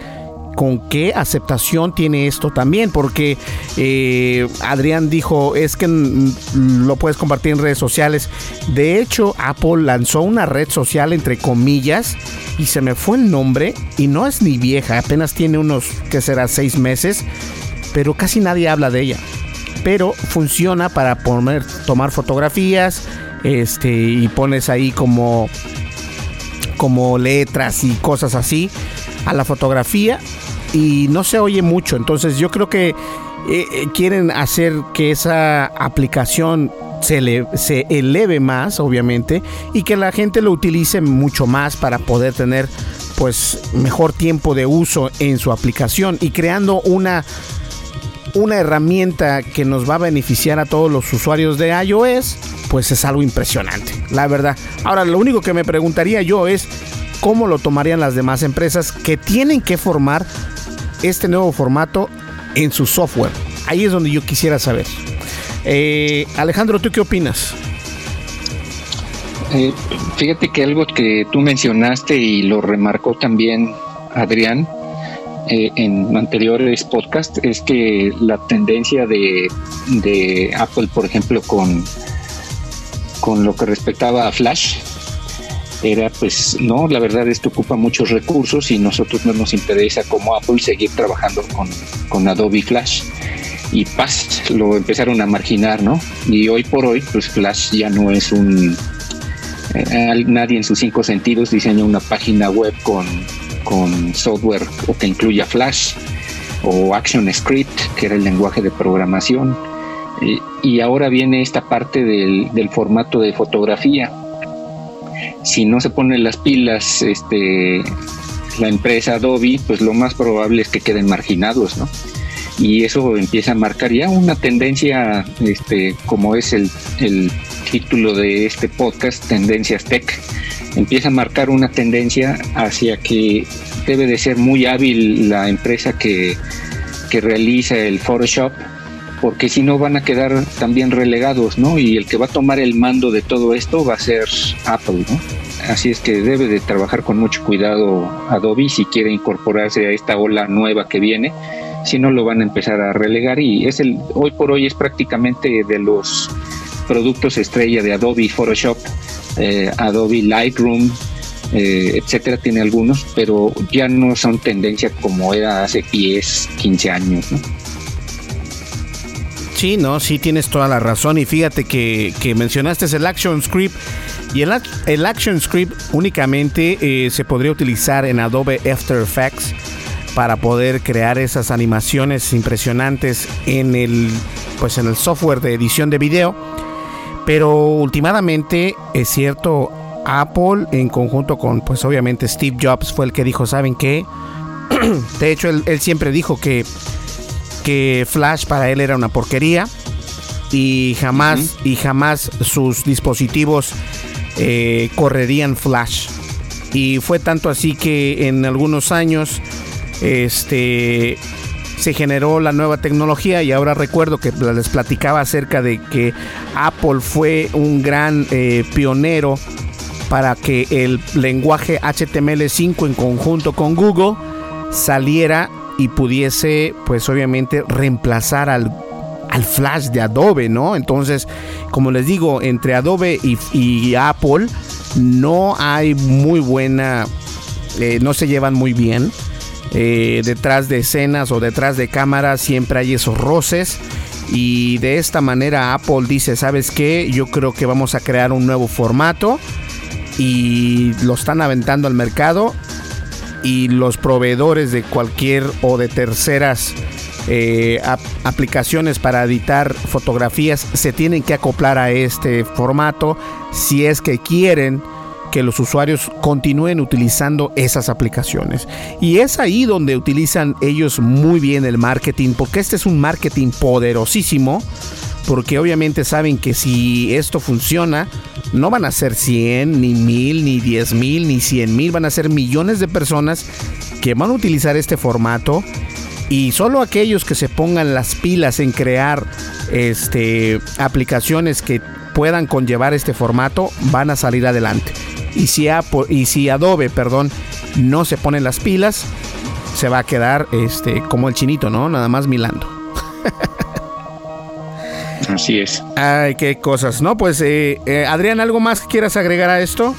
con qué aceptación tiene esto también, porque eh, Adrián dijo, es que lo puedes compartir en redes sociales. De hecho, Apple lanzó una red social, entre comillas, y se me fue el nombre, y no es ni vieja, apenas tiene unos, que será, seis meses, pero casi nadie habla de ella. Pero funciona para poner, tomar fotografías, este, y pones ahí como, como letras y cosas así a la fotografía y no se oye mucho. Entonces yo creo que eh, eh, quieren hacer que esa aplicación se, se eleve más, obviamente, y que la gente lo utilice mucho más para poder tener pues mejor tiempo de uso en su aplicación y creando una una herramienta que nos va a beneficiar a todos los usuarios de iOS, pues es algo impresionante, la verdad. Ahora, lo único que me preguntaría yo es cómo lo tomarían las demás empresas que tienen que formar este nuevo formato en su software. Ahí es donde yo quisiera saber. Eh, Alejandro, ¿tú qué opinas? Eh, fíjate que algo que tú mencionaste y lo remarcó también Adrián eh, en anteriores podcasts es que la tendencia de, de, Apple, por ejemplo, con, con lo que respectaba a Flash, era pues no, la verdad esto ocupa muchos recursos y nosotros no nos interesa como Apple seguir trabajando con, con Adobe Flash y paz, lo empezaron a marginar, ¿no? Y hoy por hoy, pues Flash ya no es un eh, nadie en sus cinco sentidos diseña una página web con, con software o que incluya Flash o ActionScript, que era el lenguaje de programación. y ahora viene esta parte del, del, formato de fotografía. Si no se ponen las pilas este, la empresa Adobe, pues lo más probable es que queden marginados, ¿no? Y eso empieza a marcar ya una tendencia, este, como es el, el título de este podcast, Tendencias Tech, empieza a marcar una tendencia hacia que debe de ser muy hábil la empresa que, que realiza el Photoshop, porque si no van a quedar también relegados, ¿no? Y el que va a tomar el mando de todo esto va a ser Apple, ¿no? Así es que debe de trabajar con mucho cuidado Adobe si quiere incorporarse a esta ola nueva que viene, si no lo van a empezar a relegar y es el hoy por hoy es prácticamente de los productos estrella de Adobe Photoshop, eh, Adobe Lightroom, eh, etcétera, tiene algunos, pero ya no son tendencia como era hace 10, 15 años. ¿no? Sí, no, sí tienes toda la razón. Y fíjate que, mencionaste el Action Script. Y el, el Action Script únicamente eh, se podría utilizar en Adobe After Effects para poder crear esas animaciones impresionantes en el, pues en el software de edición de video pero últimamente es cierto, Apple en conjunto con pues obviamente Steve Jobs fue el que dijo, ¿saben qué? de hecho, él, siempre dijo que, que Flash para él era una porquería y jamás, y jamás sus dispositivos eh, correrían Flash. Y fue tanto así que en algunos años este se generó la nueva tecnología y ahora recuerdo que les platicaba acerca de que Apple fue un gran eh, pionero para que el lenguaje HTML5 en conjunto con Google saliera pudiese pues obviamente reemplazar al, al Flash de Adobe, ¿no? Entonces, como les digo, entre Adobe y, Apple no hay muy buena, eh, no se llevan muy bien. Eh, detrás de escenas o detrás de cámaras siempre hay esos roces. Y de esta manera Apple dice, ¿sabes qué? Yo creo que vamos a crear un nuevo formato. Y lo están aventando al mercado. Y los proveedores de cualquier o de terceras eh, aplicaciones para editar fotografías se tienen que acoplar a este formato si es que quieren que los usuarios continúen utilizando esas aplicaciones. Y es ahí donde utilizan ellos muy bien el marketing, porque este es un marketing poderosísimo, porque obviamente saben que si esto funciona, no van a ser 100, ni 1000, ni 10 mil, ni 100 mil, van a ser millones de personas que van a utilizar este formato y solo aquellos que se pongan las pilas en crear este, aplicaciones que puedan conllevar este formato van a salir adelante. Y si, y si Adobe, perdón, no se pone las pilas, se va a quedar este, como el chinito, ¿no? Nada más milando. Así es. Ay, qué cosas, ¿no? Pues, eh, eh, Adrián, ¿algo más que quieras agregar a esto?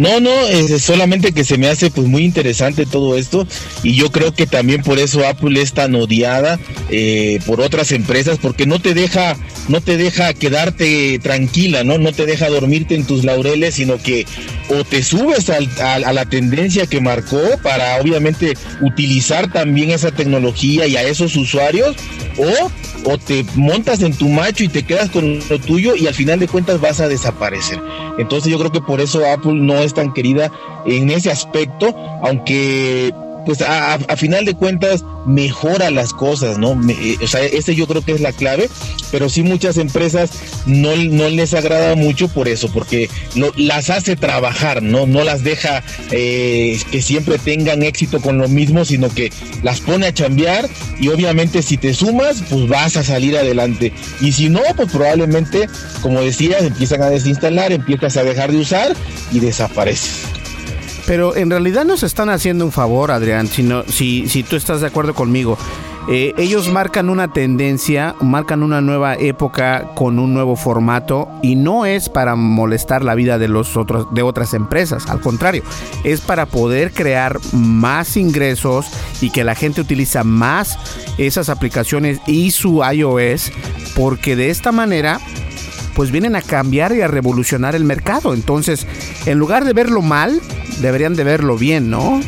No, no, es solamente que se me hace pues muy interesante todo esto y yo creo que también por eso Apple es tan odiada eh, por otras empresas porque no te deja, no te deja quedarte tranquila, ¿no? No te deja dormirte en tus laureles, sino que o te subes a, la tendencia que marcó para obviamente utilizar también esa tecnología y a esos usuarios o o te montas en tu macho y te quedas con lo tuyo y al final de cuentas vas a desaparecer. Entonces yo creo que por eso Apple no es tan querida en ese aspecto, aunque pues a, final de cuentas mejora las cosas, ¿no? Eh, o sea, ese yo creo que es la clave, pero sí muchas empresas no, no les agrada mucho por eso, porque las hace trabajar, ¿no? No las deja eh, que siempre tengan éxito con lo mismo, sino que las pone a chambear y obviamente si te sumas, pues vas a salir adelante. Y si no, pues probablemente, como decías, empiezan a desinstalar, empiezas a dejar de usar y desapareces. Pero en realidad nos están haciendo un favor, Adrián, si, si, si tú estás de acuerdo conmigo. Eh, ellos marcan una tendencia, marcan una nueva época con un nuevo formato y no es para molestar la vida de los otros de otras empresas, al contrario, es para poder crear más ingresos y que la gente utiliza más esas aplicaciones y su iOS porque de esta manera pues vienen a cambiar y a revolucionar el mercado. Entonces, en lugar de verlo mal, deberían de verlo bien, ¿no?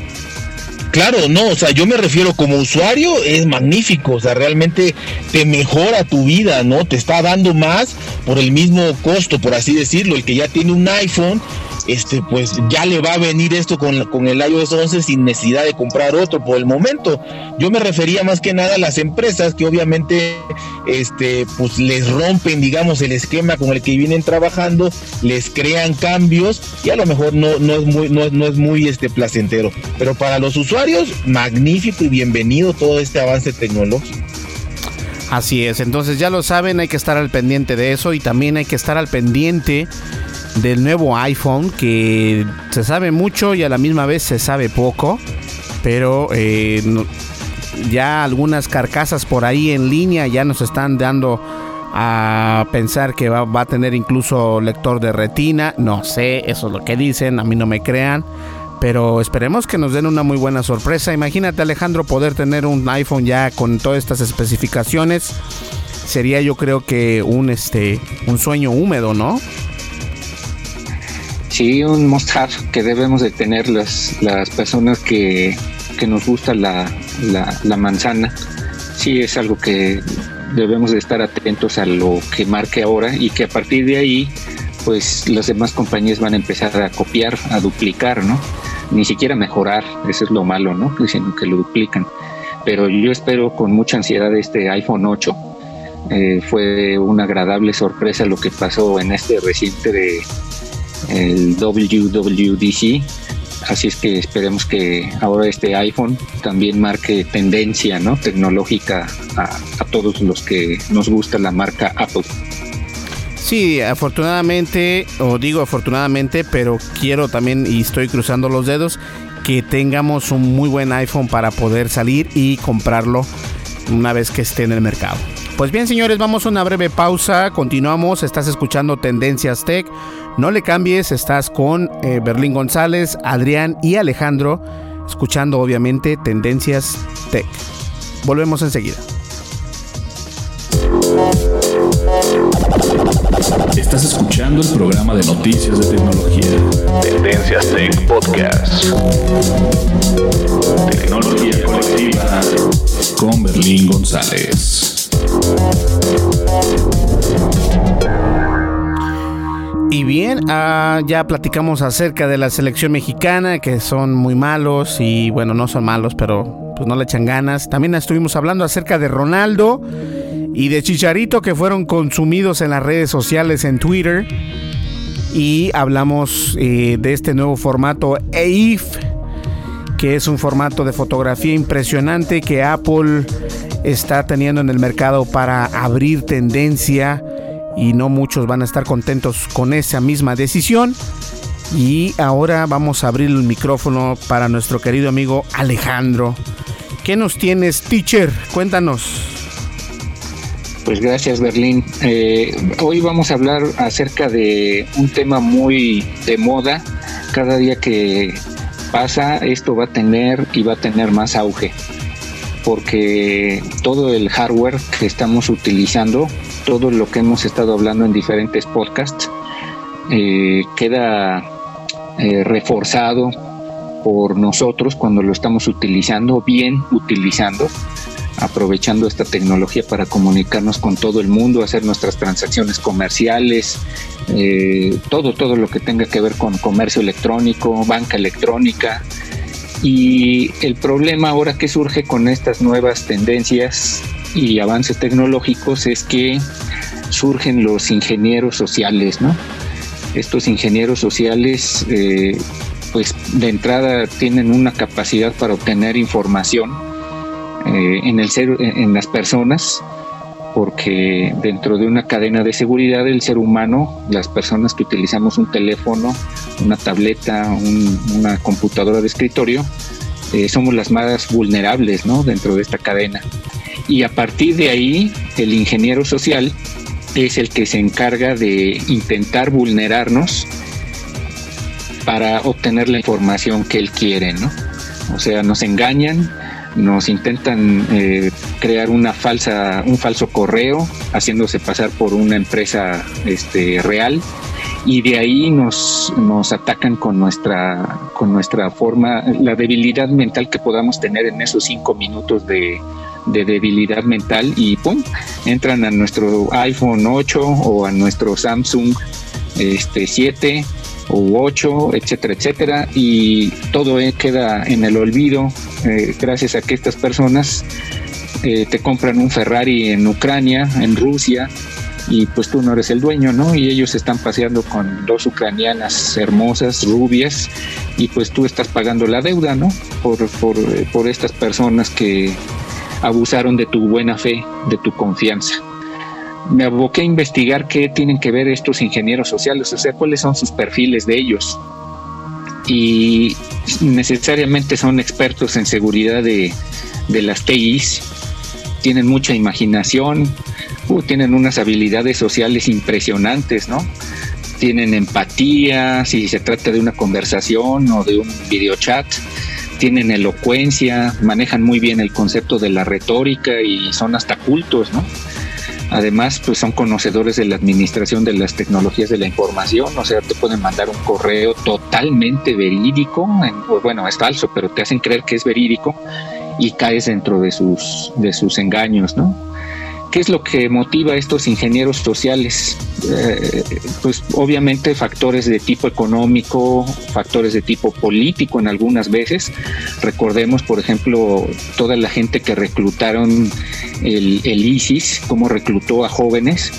Claro, no, o sea, yo me refiero como usuario, es magnífico, o sea, realmente te mejora tu vida, ¿no? Te está dando más por el mismo costo, por así decirlo. El que ya tiene un iPhone, este, pues ya le va a venir esto con, con el iOS 11 sin necesidad de comprar otro por el momento. Yo me refería más que nada a las empresas que obviamente este, pues les rompen, digamos, el esquema con el que vienen trabajando, les crean cambios y a lo mejor no, no es muy, no, no es muy este, placentero. Pero para los usuarios, magnífico y bienvenido todo este avance tecnológico. Así es, entonces ya lo saben, hay que estar al pendiente de eso y también hay que estar al pendiente del nuevo iPhone que se sabe mucho y a la misma vez se sabe poco, pero eh, ya algunas carcasas por ahí en línea ya nos están dando a pensar que va, va, a tener incluso lector de retina, no sé, eso es lo que dicen, a mí no me crean. Pero esperemos que nos den una muy buena sorpresa. Imagínate Alejandro poder tener un iPhone ya con todas estas especificaciones. Sería yo creo que un este un sueño húmedo, ¿no? Sí, un must have que debemos de tener las, las personas que, nos gusta la, la, manzana. Sí, es algo que debemos de estar atentos a lo que marque ahora y que a partir de ahí, pues las demás compañías van a empezar a copiar, a duplicar, ¿no? Ni siquiera mejorar, eso es lo malo, ¿no? Diciendo que lo duplican. Pero yo espero con mucha ansiedad este iPhone 8. Eh, fue una agradable sorpresa lo que pasó en este reciente de el WWDC. Así es que esperemos que ahora este iPhone también marque tendencia ¿no? tecnológica a, todos los que nos gusta la marca Apple. Sí, afortunadamente, o digo afortunadamente, pero quiero también, y estoy cruzando los dedos, que tengamos un muy buen iPhone para poder salir y comprarlo una vez que esté en el mercado. Pues bien, señores, vamos a una breve pausa. Continuamos. Estás escuchando Tendencias Tech. No le cambies. Estás con eh, Berlín González, Adrián y Alejandro. Escuchando, obviamente, Tendencias Tech. Volvemos enseguida. Estás escuchando el programa de noticias de tecnología. Tendencias Tech Podcast. Tecnología colectiva con Berlín González. Y bien, ah, ya platicamos acerca de la selección mexicana, que son muy malos y bueno, no son malos, pero pues no le echan ganas. También estuvimos hablando acerca de Ronaldo y de Chicharito que fueron consumidos en las redes sociales en Twitter. Y hablamos eh, de este nuevo formato EIF, que es un formato de fotografía impresionante que Apple está teniendo en el mercado para abrir tendencia y no muchos van a estar contentos con esa misma decisión. Y ahora vamos a abrir el micrófono para nuestro querido amigo Alejandro. ¿Qué nos tienes, teacher? Cuéntanos. Pues gracias, Berlín. Eh, hoy vamos a hablar acerca de un tema muy de moda. Cada día que pasa, esto va a tener y va a tener más auge porque todo el hardware que estamos utilizando, todo lo que hemos estado hablando en diferentes podcasts, eh, queda eh, reforzado por nosotros cuando lo estamos utilizando, bien utilizando, aprovechando esta tecnología para comunicarnos con todo el mundo, hacer nuestras transacciones comerciales, eh, todo, todo lo que tenga que ver con comercio electrónico, banca electrónica, Y el problema ahora que surge con estas nuevas tendencias y avances tecnológicos es que surgen los ingenieros sociales, ¿no? Estos ingenieros sociales, eh, pues de entrada tienen una capacidad para obtener información eh, en, el ser, en las personas, porque dentro de una cadena de seguridad el ser humano, las personas que utilizamos un teléfono, una tableta, una computadora de escritorio, eh, somos las más vulnerables ¿no? dentro de esta cadena. Y a partir de ahí, el ingeniero social es el que se encarga de intentar vulnerarnos para obtener la información que él quiere, ¿no? O sea, nos engañan, nos intentan eh, crear una falsa, un falso correo, haciéndose pasar por una empresa este, real, y de ahí nos, nos atacan con nuestra, con nuestra forma, la debilidad mental que podamos tener en esos cinco minutos de, de debilidad mental y pum, entran a nuestro iPhone 8 o a nuestro Samsung este 7 u 8, etcétera, etcétera, y todo eh, queda en el olvido eh, gracias a que estas personas eh, te compran un Ferrari en Ucrania, en Rusia, y pues tú no eres el dueño, ¿no? Y ellos están paseando con dos ucranianas hermosas, rubias, y pues tú estás pagando la deuda, ¿no? Por, por, por estas personas que abusaron de tu buena fe, de tu confianza me aboqué a investigar qué tienen que ver estos ingenieros sociales, o sea, cuáles son sus perfiles de ellos. Y necesariamente son expertos en seguridad de, las TIs, tienen mucha imaginación, uh, tienen unas habilidades sociales impresionantes, ¿no? Tienen empatía, si se trata de una conversación o de un videochat, tienen elocuencia, manejan muy bien el concepto de la retórica y son hasta cultos, ¿no? Además, pues son conocedores de la administración de las tecnologías de la información, o sea, te pueden mandar un correo totalmente verídico, bueno, es falso, pero te hacen creer que es verídico y caes dentro de sus, de sus engaños, ¿no? ¿Qué es lo que motiva a estos ingenieros sociales? Eh, pues obviamente factores de tipo económico, factores de tipo político en algunas veces. Recordemos, por ejemplo, toda la gente que reclutaron el, ISIS, cómo reclutó a jóvenes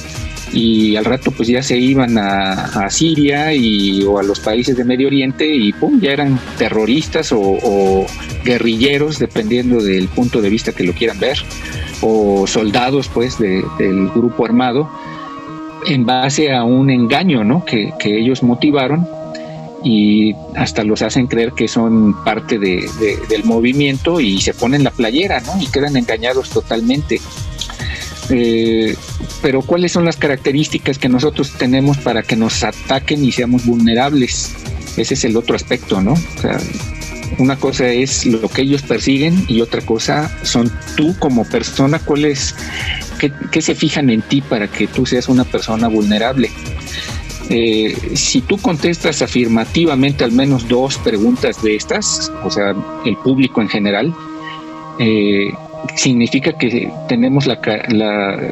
y al rato pues ya se iban a, Siria y, o a los países de Medio Oriente y pum, ya eran terroristas o, o guerrilleros, dependiendo del punto de vista que lo quieran ver o soldados pues del grupo armado en base a un engaño ¿no? que, ellos motivaron y hasta los hacen creer que son parte de, del movimiento y se ponen la playera ¿no? y quedan engañados totalmente. Eh, pero ¿cuáles son las características que nosotros tenemos para que nos ataquen y seamos vulnerables? Ese es el otro aspecto, ¿no? O sea, una cosa es lo que ellos persiguen y otra cosa son tú como persona, cuál es, qué, se fijan en ti para que tú seas una persona vulnerable. Eh, si tú contestas afirmativamente al menos dos preguntas de estas, o sea, el público en general, eh, significa que tenemos la,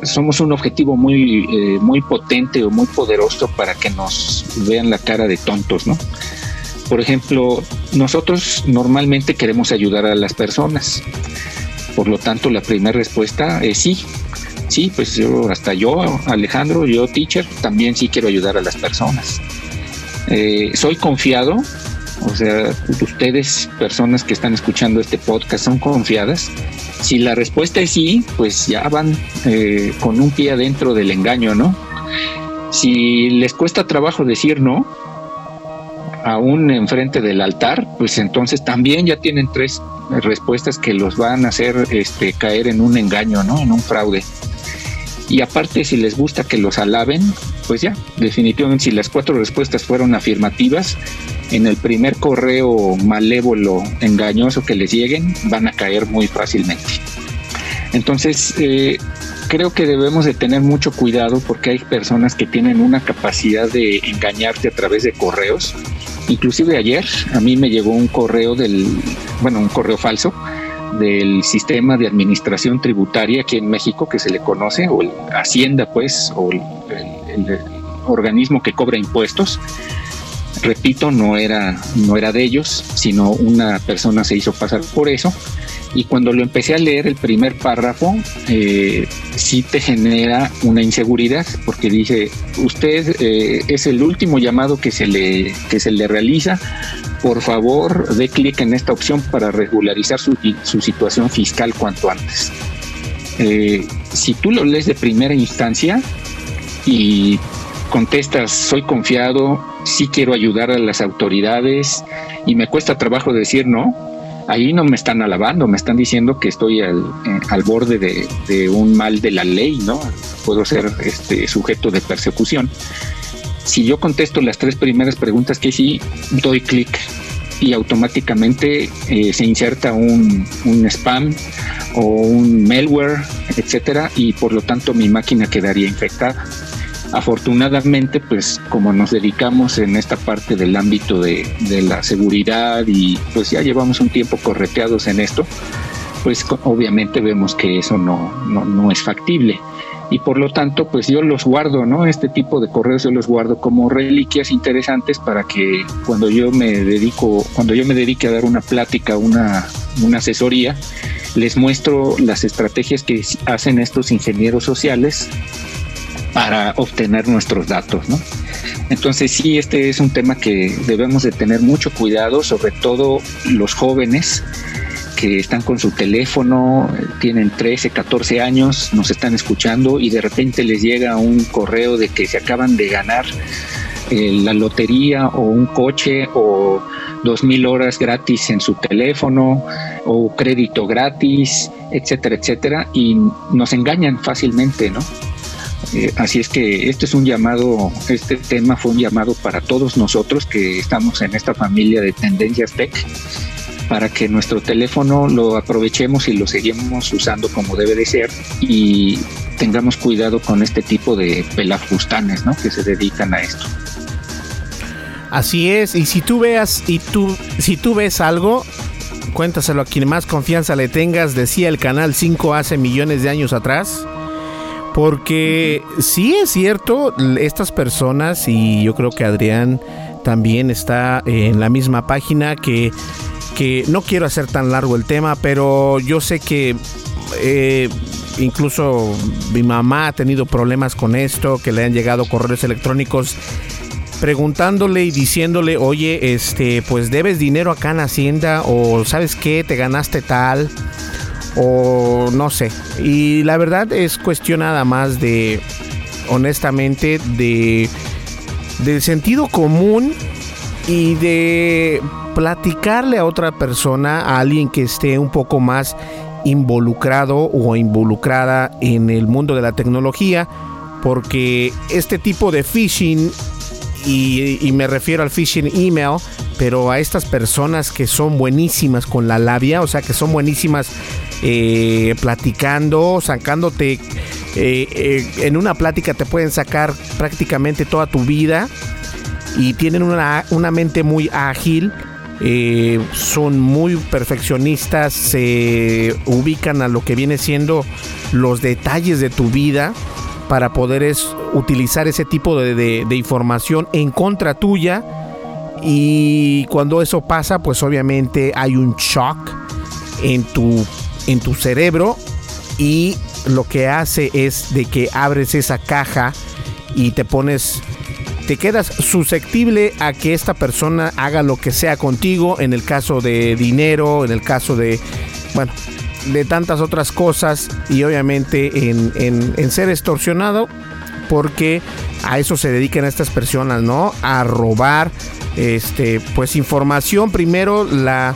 somos un objetivo muy eh, muy potente o muy poderoso para que nos vean la cara de tontos, ¿no? Por ejemplo, nosotros normalmente queremos ayudar a las personas. Por lo tanto, la primera respuesta es sí. Sí, pues hasta yo, Alejandro, yo, teacher, también sí quiero ayudar a las personas. Eh, soy confiado, o sea, ustedes, personas que están escuchando este podcast, son confiadas. Si la respuesta es sí, pues ya van eh, con un pie adentro del engaño, ¿no? Si les cuesta trabajo decir no, aún enfrente del altar, pues entonces también ya tienen tres respuestas que los van a hacer este, caer en un engaño, ¿no? En un fraude. Y aparte, si les gusta que los alaben, pues ya, definitivamente, si las cuatro respuestas fueron afirmativas, en el primer correo malévolo, engañoso que les lleguen, van a caer muy fácilmente. Entonces, eh, creo que debemos de tener mucho cuidado porque hay personas que tienen una capacidad de engañarte a través de correos. Inclusive ayer a mí me llegó un correo del, bueno, un correo falso del sistema de administración tributaria aquí en México que se le conoce, o el Hacienda pues, o el, organismo que cobra impuestos. Repito, no era, no era de ellos, sino una persona se hizo pasar por eso. Y cuando lo empecé a leer, el primer párrafo, eh, sí te genera una inseguridad, porque dice, usted eh, es el último llamado que se, le, que se le realiza, por favor dé clic en esta opción para regularizar su, su situación fiscal cuanto antes. Eh, si tú lo lees de primera instancia y contestas, soy confiado, sí quiero ayudar a las autoridades y me cuesta trabajo decir no, ahí no me están alabando, me están diciendo que estoy al, eh, al borde de, un mal de la ley, ¿no? Puedo ser este, sujeto de persecución. Si yo contesto las tres primeras preguntas que sí, doy clic y automáticamente eh, se inserta un, un, spam o un malware, etcétera, y por lo tanto mi máquina quedaría infectada. Afortunadamente, pues como nos dedicamos en esta parte del ámbito de, la seguridad y pues ya llevamos un tiempo correteados en esto, pues obviamente vemos que eso no, no, no es factible y por lo tanto pues yo los guardo, ¿no? Este tipo de correos yo los guardo como reliquias interesantes para que cuando yo me dedico, cuando yo me dedique a dar una plática, una, una asesoría, les muestro las estrategias que hacen estos ingenieros sociales para obtener nuestros datos, ¿no? Entonces sí, este es un tema que debemos de tener mucho cuidado, sobre todo los jóvenes, que están con su teléfono, tienen 13, 14 años, nos están escuchando y de repente les llega un correo de que se acaban de ganar eh, la lotería o un coche o dos mil horas gratis en su teléfono o crédito gratis, etcétera, etcétera, y nos engañan fácilmente, ¿no? Eh, así es que este es un llamado, este tema fue un llamado para todos nosotros que estamos en esta familia de tendencias tech para que nuestro teléfono lo aprovechemos y lo seguimos usando como debe de ser y tengamos cuidado con este tipo de pelafustanes ¿no? que se dedican a esto. Así es, y si tú veas y tú si tú ves algo, cuéntaselo a quien más confianza le tengas, decía el canal 5 hace millones de años atrás. Porque sí es cierto, estas personas, y yo creo que Adrián también está en la misma página, que que no quiero hacer tan largo el tema, pero yo sé que eh, incluso mi mamá ha tenido problemas con esto, que le han llegado correos electrónicos preguntándole y diciéndole, oye, este, pues debes dinero acá en Hacienda o sabes qué, te ganaste tal o no sé. Y la verdad es cuestión nada más de, honestamente, de, del sentido común y de platicarle a otra persona, a alguien que esté un poco más involucrado o involucrada en el mundo de la tecnología, porque este tipo de phishing, y, y, me refiero al phishing email, pero a estas personas que son buenísimas con la labia, o sea, que son buenísimas eh, platicando, sacándote, eh, eh, en una plática te pueden sacar prácticamente toda tu vida y tienen una, una mente muy ágil son muy perfeccionistas, se ubican a lo que viene siendo los detalles de tu vida para poder es, utilizar ese tipo de, de información en contra tuya. Y cuando eso pasa, pues obviamente hay un shock en tu, en tu cerebro y lo que hace es de que abres esa caja y te pones te quedas susceptible a que esta persona haga lo que sea contigo, en el caso de dinero, en el caso de, bueno, de tantas otras cosas y obviamente en, en, en ser extorsionado porque a eso se dedican estas personas, ¿no? A robar, este, pues información primero la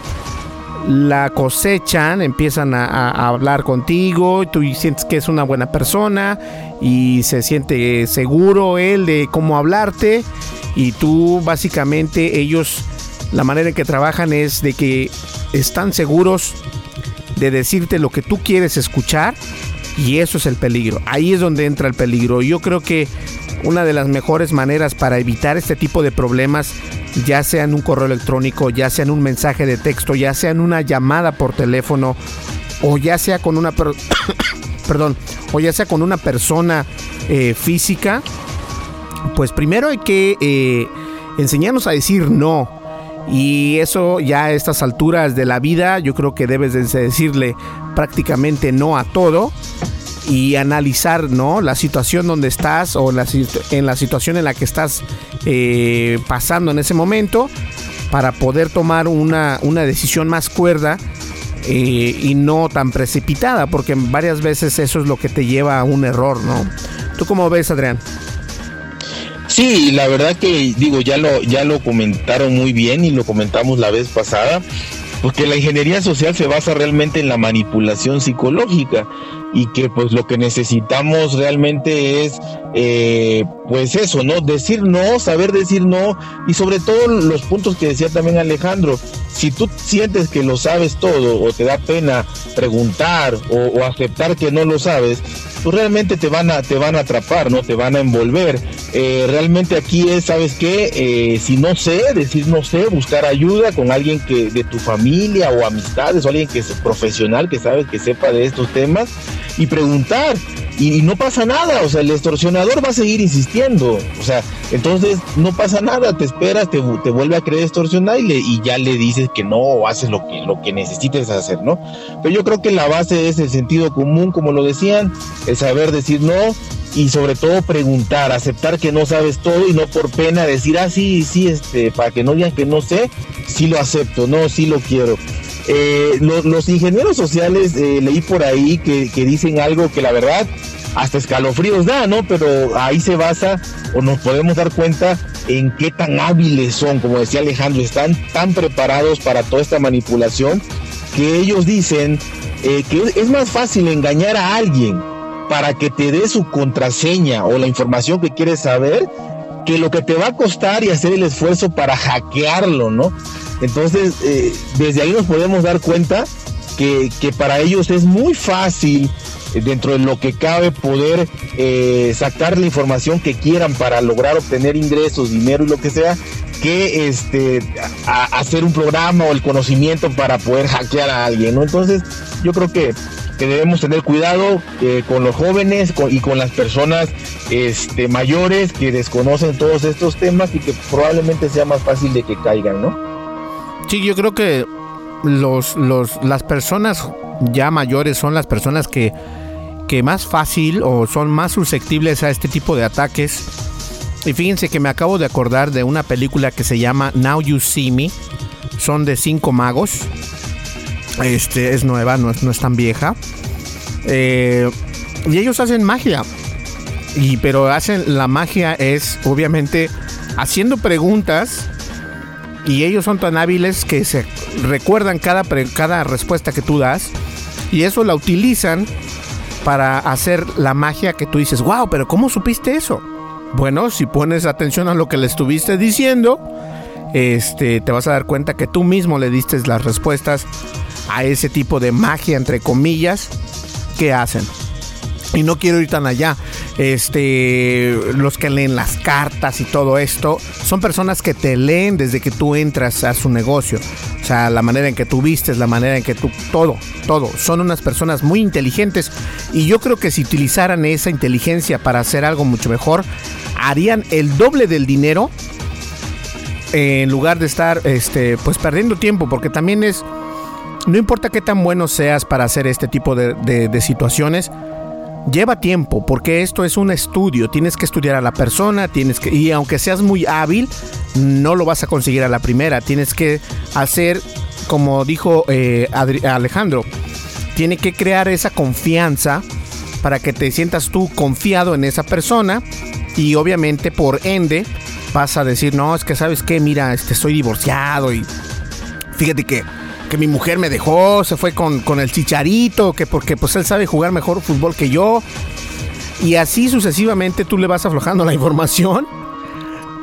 la cosechan, empiezan a, hablar contigo, tú sientes que es una buena persona y se siente seguro él de cómo hablarte y tú básicamente ellos la manera en que trabajan es de que están seguros de decirte lo que tú quieres escuchar y eso es el peligro. Ahí es donde entra el peligro. Yo creo que una de las mejores maneras para evitar este tipo de problemas ya sea en un correo electrónico, ya sea en un mensaje de texto, ya sea en una llamada por teléfono o ya sea con una per perdón, o ya sea con una persona eh, física, pues primero hay que eh, enseñarnos a decir no. Y eso ya a estas alturas de la vida yo creo que debes de decirle prácticamente no a todo y analizar ¿no? la situación donde estás o la, en la situación en la que estás eh, pasando en ese momento para poder tomar una, una decisión más cuerda eh, y no tan precipitada, porque varias veces eso es lo que te lleva a un error, ¿no? ¿Tú cómo ves, Adrián? Sí, la verdad que digo, ya lo, ya lo comentaron muy bien y lo comentamos la vez pasada, porque la ingeniería social se basa realmente en la manipulación psicológica y que pues lo que necesitamos realmente es eh, pues eso, ¿no? Decir no, saber decir no y sobre todo los puntos que decía también Alejandro, si tú sientes que lo sabes todo o te da pena preguntar o, aceptar que no lo sabes, pues realmente te van a, te van a atrapar, ¿no? Te van a envolver. Eh, realmente aquí es, ¿sabes qué? Eh, si no sé, decir no sé, buscar ayuda con alguien que de tu familia o amistades o alguien que es profesional, que sabe, que sepa de estos temas y preguntar. Y, no pasa nada, o sea, el extorsionador va a seguir insistiendo, o sea, entonces no pasa nada, te esperas, te, te vuelve a creer extorsionar y, le, y ya le dices que no o haces lo que, lo que necesites hacer, ¿no? Pero yo creo que la base es el sentido común, como lo decían, el saber decir no y sobre todo preguntar, aceptar que no sabes todo y no por pena decir, ah, sí, sí, este, para que no digan que no sé, sí lo acepto, no, sí lo quiero. Eh, los, ingenieros sociales eh, leí por ahí que, dicen algo que la verdad hasta escalofríos da, ¿no? Pero ahí se basa o nos podemos dar cuenta en qué tan hábiles son, como decía Alejandro, están tan preparados para toda esta manipulación que ellos dicen eh, que es más fácil engañar a alguien para que te dé su contraseña o la información que quieres saber que lo que te va a costar y hacer el esfuerzo para hackearlo, ¿no? Entonces, eh, desde ahí nos podemos dar cuenta que, para ellos es muy fácil, eh, dentro de lo que cabe, poder eh, sacar la información que quieran para lograr obtener ingresos, dinero y lo que sea, que este, hacer un programa o el conocimiento para poder hackear a alguien, ¿no? Entonces, yo creo que que debemos tener cuidado con los jóvenes y con las personas este, mayores que desconocen todos estos temas y que probablemente sea más fácil de que caigan, ¿no? Sí, yo creo que los, los, las personas ya mayores son las personas que, que más fácil o son más susceptibles a este tipo de ataques. Y fíjense que me acabo de acordar de una película que se llama Now You See Me. Son de cinco magos. Este es nueva, no es, no es tan vieja. Eh, y ellos hacen magia. Y, pero hacen la magia es obviamente haciendo preguntas y ellos son tan hábiles que se recuerdan cada, cada respuesta que tú das y eso la utilizan para hacer la magia que tú dices, wow, pero ¿cómo supiste eso? Bueno, si pones atención a lo que le estuviste diciendo, este, te vas a dar cuenta que tú mismo le diste las respuestas a ese tipo de magia, entre comillas, que hacen. Y no quiero ir tan allá. Este, los que leen las cartas y todo esto, son personas que te leen desde que tú entras a su negocio. O sea, la manera en que tú vistes, la manera en que tú, todo, todo. Son unas personas muy inteligentes y yo creo que si utilizaran esa inteligencia para hacer algo mucho mejor, harían el doble del dinero en lugar de estar, este, pues perdiendo tiempo, porque también es, no importa qué tan bueno seas para hacer este tipo de, de situaciones, lleva tiempo porque esto es un estudio, tienes que estudiar a la persona, tienes que y aunque seas muy hábil, no lo vas a conseguir a la primera, tienes que hacer como dijo eh, Alejandro, tiene que crear esa confianza para que te sientas tú confiado en esa persona y obviamente por ende vas a decir, no, es que sabes que, mira, este, soy divorciado y fíjate que que mi mujer me dejó, se fue con, con el chicharito, que porque pues él sabe jugar mejor fútbol que yo. Y así sucesivamente tú le vas aflojando la información.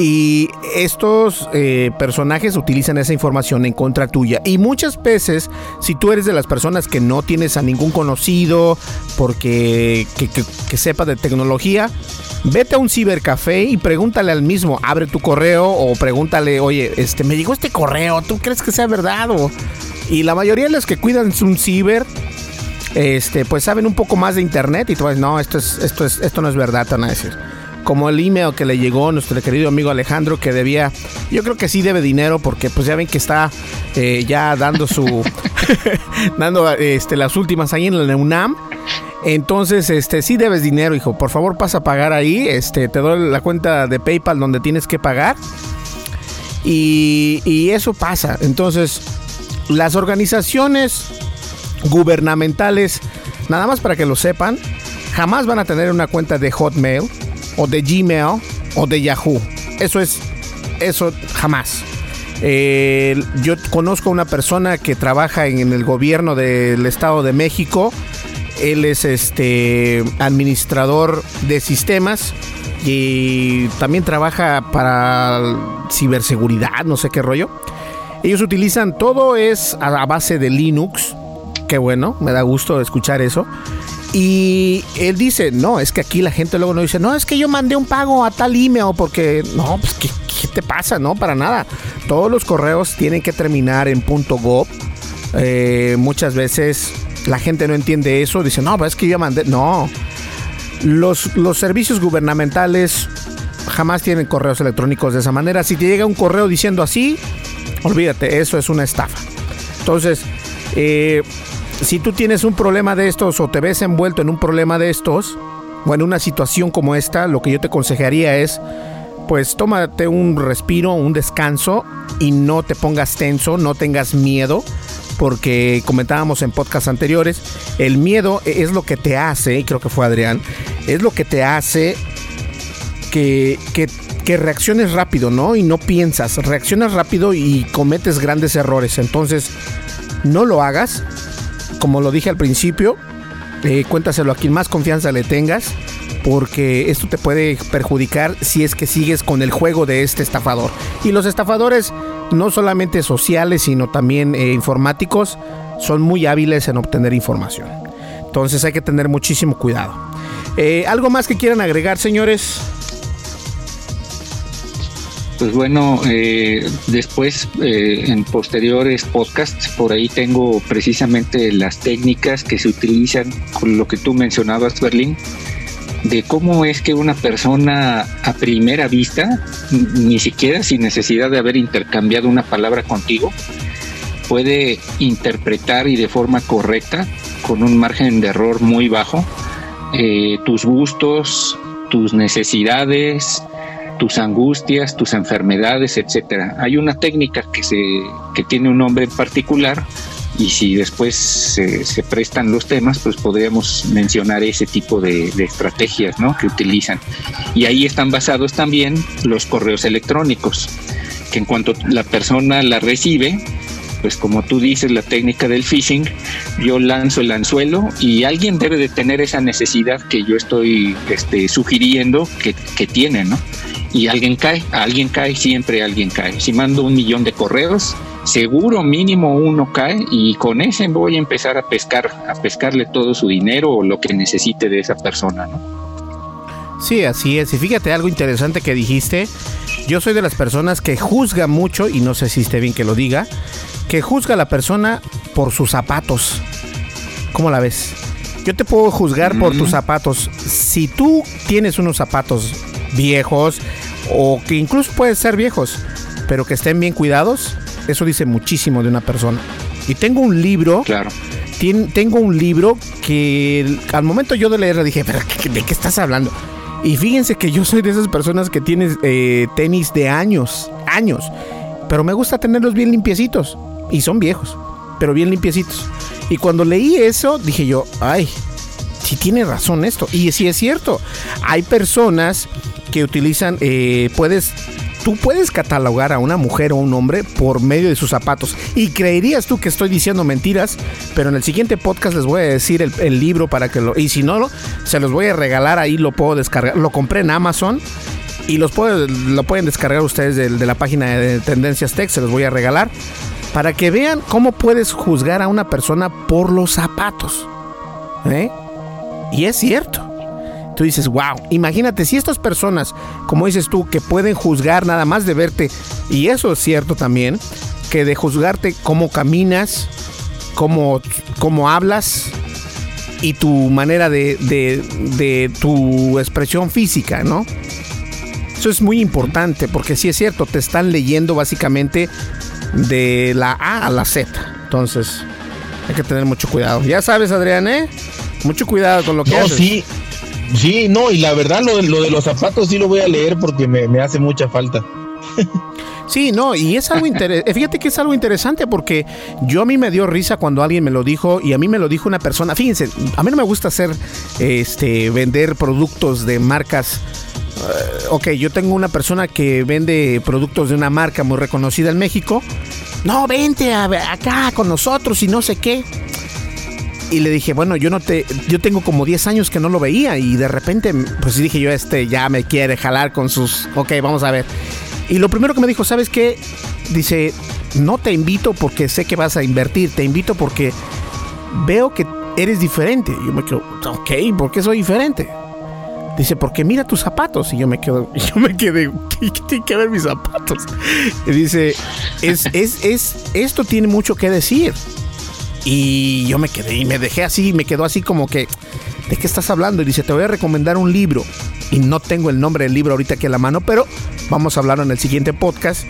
Y estos eh, personajes utilizan esa información en contra tuya. Y muchas veces, si tú eres de las personas que no tienes a ningún conocido porque que, sepa de tecnología, vete a un cibercafé y pregúntale al mismo, abre tu correo o pregúntale, oye, este, me llegó este correo, ¿tú crees que sea verdad? Y la mayoría de los que cuidan un ciber, este, pues saben un poco más de internet y tú vas, no, esto es, esto es, esto no es verdad, te van a decir. Como el email que le llegó a nuestro querido amigo Alejandro que debía, yo creo que sí debe dinero porque pues ya ven que está eh, ya dando su, dando este, las últimas ahí en la UNAM. Entonces, este, sí debes dinero, hijo. Por favor, pasa a pagar ahí. Este, te doy la cuenta de PayPal donde tienes que pagar. Y, y eso pasa. Entonces, las organizaciones gubernamentales, nada más para que lo sepan, jamás van a tener una cuenta de Hotmail o de Gmail o de Yahoo. Eso es, eso jamás. Eh, yo conozco a una persona que trabaja en el gobierno del Estado de México. Él es este administrador de sistemas y también trabaja para ciberseguridad, no sé qué rollo. Ellos utilizan todo es a base de Linux. Qué bueno, me da gusto escuchar eso. Y él dice, no, es que aquí la gente luego no dice, no, es que yo mandé un pago a tal email porque, no, pues, ¿qué, te pasa? No, para nada. Todos los correos tienen que terminar en .gov. Eh, muchas veces la gente no entiende eso, dice, no, pues es que yo mandé, no. Los, los servicios gubernamentales jamás tienen correos electrónicos de esa manera. Si te llega un correo diciendo así, olvídate, eso es una estafa. Entonces, eh, si tú tienes un problema de estos o te ves envuelto en un problema de estos, o en una situación como esta, lo que yo te aconsejaría es, pues tómate un respiro, un descanso y no te pongas tenso, no tengas miedo, porque comentábamos en podcasts anteriores, el miedo es lo que te hace, y creo que fue Adrián, es lo que te hace que, que, que reacciones rápido, ¿no? Y no piensas, reaccionas rápido y cometes grandes errores. Entonces, no lo hagas, como lo dije al principio, eh, cuéntaselo a quien más confianza le tengas, porque esto te puede perjudicar si es que sigues con el juego de este estafador. Y los estafadores, no solamente sociales, sino también eh, informáticos, son muy hábiles en obtener información. Entonces hay que tener muchísimo cuidado. Eh, ¿Algo más que quieran agregar, señores? Pues bueno, eh, después eh, en posteriores podcasts, por ahí tengo precisamente las técnicas que se utilizan con lo que tú mencionabas, Berlín, de cómo es que una persona a primera vista, ni siquiera sin necesidad de haber intercambiado una palabra contigo, puede interpretar y de forma correcta, con un margen de error muy bajo, eh, tus gustos, tus necesidades, tus angustias, tus enfermedades, etcétera. Hay una técnica que se que tiene un nombre particular y si después se, prestan los temas, pues podríamos mencionar ese tipo de, estrategias ¿no? que utilizan. Y ahí están basados también los correos electrónicos, que en cuanto la persona la recibe, pues como tú dices, la técnica del phishing, yo lanzo el anzuelo y alguien debe de tener esa necesidad que yo estoy este, sugiriendo que, que tiene, ¿no? Y alguien cae, alguien cae, siempre alguien cae. Si mando un millón de correos, seguro mínimo uno cae y con ese voy a empezar a pescar, a pescarle todo su dinero o lo que necesite de esa persona, ¿no? Sí, así es. Y fíjate algo interesante que dijiste. Yo soy de las personas que juzga mucho, y no sé si esté bien que lo diga, que juzga a la persona por sus zapatos. ¿Cómo la ves? Yo te puedo juzgar por tus zapatos. Si tú tienes unos zapatos viejos o que incluso pueden ser viejos, pero que estén bien cuidados, eso dice muchísimo de una persona. Y tengo un libro. Claro. tengo un libro que al momento yo de leerlo dije, ¿pero ¿de qué estás hablando? Y fíjense que yo soy de esas personas que tienen eh, tenis de años, años. Pero me gusta tenerlos bien limpiecitos. Y son viejos, pero bien limpiecitos. Y cuando leí eso, dije yo, ay, si tiene razón esto. Y si es cierto. Hay personas que utilizan, eh, puedes tú puedes catalogar a una mujer o un hombre por medio de sus zapatos. Y creerías tú que estoy diciendo mentiras, pero en el siguiente podcast les voy a decir el, libro para que lo... Y si no, se los voy a regalar, ahí lo puedo descargar. Lo compré en Amazon y los lo pueden descargar ustedes de, de la página de Tendencias Tech, se los voy a regalar. Para que vean cómo puedes juzgar a una persona por los zapatos. ¿Eh? Y es cierto tú dices, wow, imagínate si estas personas, como dices tú, que pueden juzgar nada más de verte, y eso es cierto también, que de juzgarte cómo caminas, cómo, cómo hablas y tu manera de, de, de tu expresión física, ¿no? Eso es muy importante porque sí es cierto, te están leyendo básicamente de la A a la Z. Entonces, hay que tener mucho cuidado. Ya sabes, Adrián, ¿eh? Mucho cuidado con lo que no, sí. Sí, no, y la verdad lo de, lo de los zapatos sí lo voy a leer porque me, hace mucha falta. Sí, no, y es algo interesante. Eh, fíjate que es algo interesante porque yo a mí me dio risa cuando alguien me lo dijo y a mí me lo dijo una persona. Fíjense, a mí no me gusta hacer, este, vender productos de marcas. Eh, ok, yo tengo una persona que vende productos de una marca muy reconocida en México. No, vente acá con nosotros y no sé qué. Y le dije, bueno, yo no te, yo tengo como 10 años que no lo veía y de repente, pues dije yo, este ya me quiere jalar con sus, ok, vamos a ver. Y lo primero que me dijo, ¿sabes qué? Dice, no te invito porque sé que vas a invertir, te invito porque veo que eres diferente. yo me quedo, ok, ¿por qué soy diferente? Dice, porque mira tus zapatos. Y yo me quedo, yo me quedé, ¿qué, tiene que ver mis zapatos? Y dice, es, es, es, esto tiene mucho que decir. Y yo me quedé y me dejé así, me quedó así como que, ¿de qué estás hablando? Y dice, te voy a recomendar un libro y no tengo el nombre del libro ahorita aquí a la mano, pero vamos a hablarlo en el siguiente podcast.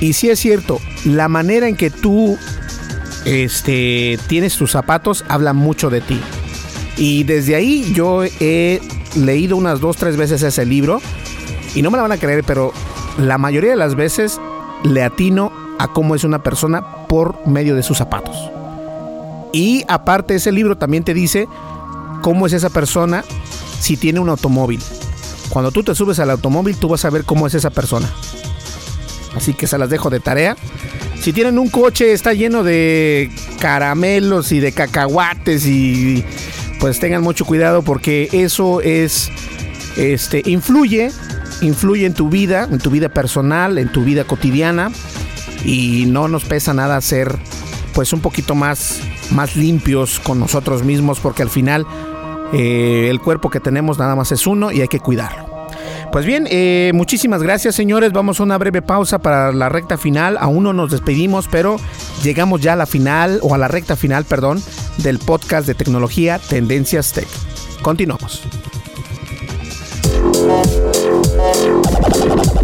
Y si es cierto, la manera en que tú este, tienes tus zapatos habla mucho de ti. Y desde ahí yo he leído unas dos, tres veces ese libro y no me la van a creer, pero la mayoría de las veces le atino a cómo es una persona por medio de sus zapatos. Y aparte ese libro también te dice cómo es esa persona si tiene un automóvil. Cuando tú te subes al automóvil, tú vas a ver cómo es esa persona. Así que se las dejo de tarea. Si tienen un coche, está lleno de caramelos y de cacahuates y pues tengan mucho cuidado porque eso es, este, influye, influye en tu vida, en tu vida personal, en tu vida cotidiana y no nos pesa nada ser pues un poquito más, más limpios con nosotros mismos porque al final eh, el cuerpo que tenemos nada más es uno y hay que cuidarlo. Pues bien, eh, muchísimas gracias señores. Vamos a una breve pausa para la recta final. Aún no nos despedimos, pero llegamos ya a la final, o a la recta final, perdón, del podcast de tecnología Tendencias Tech. Continuamos.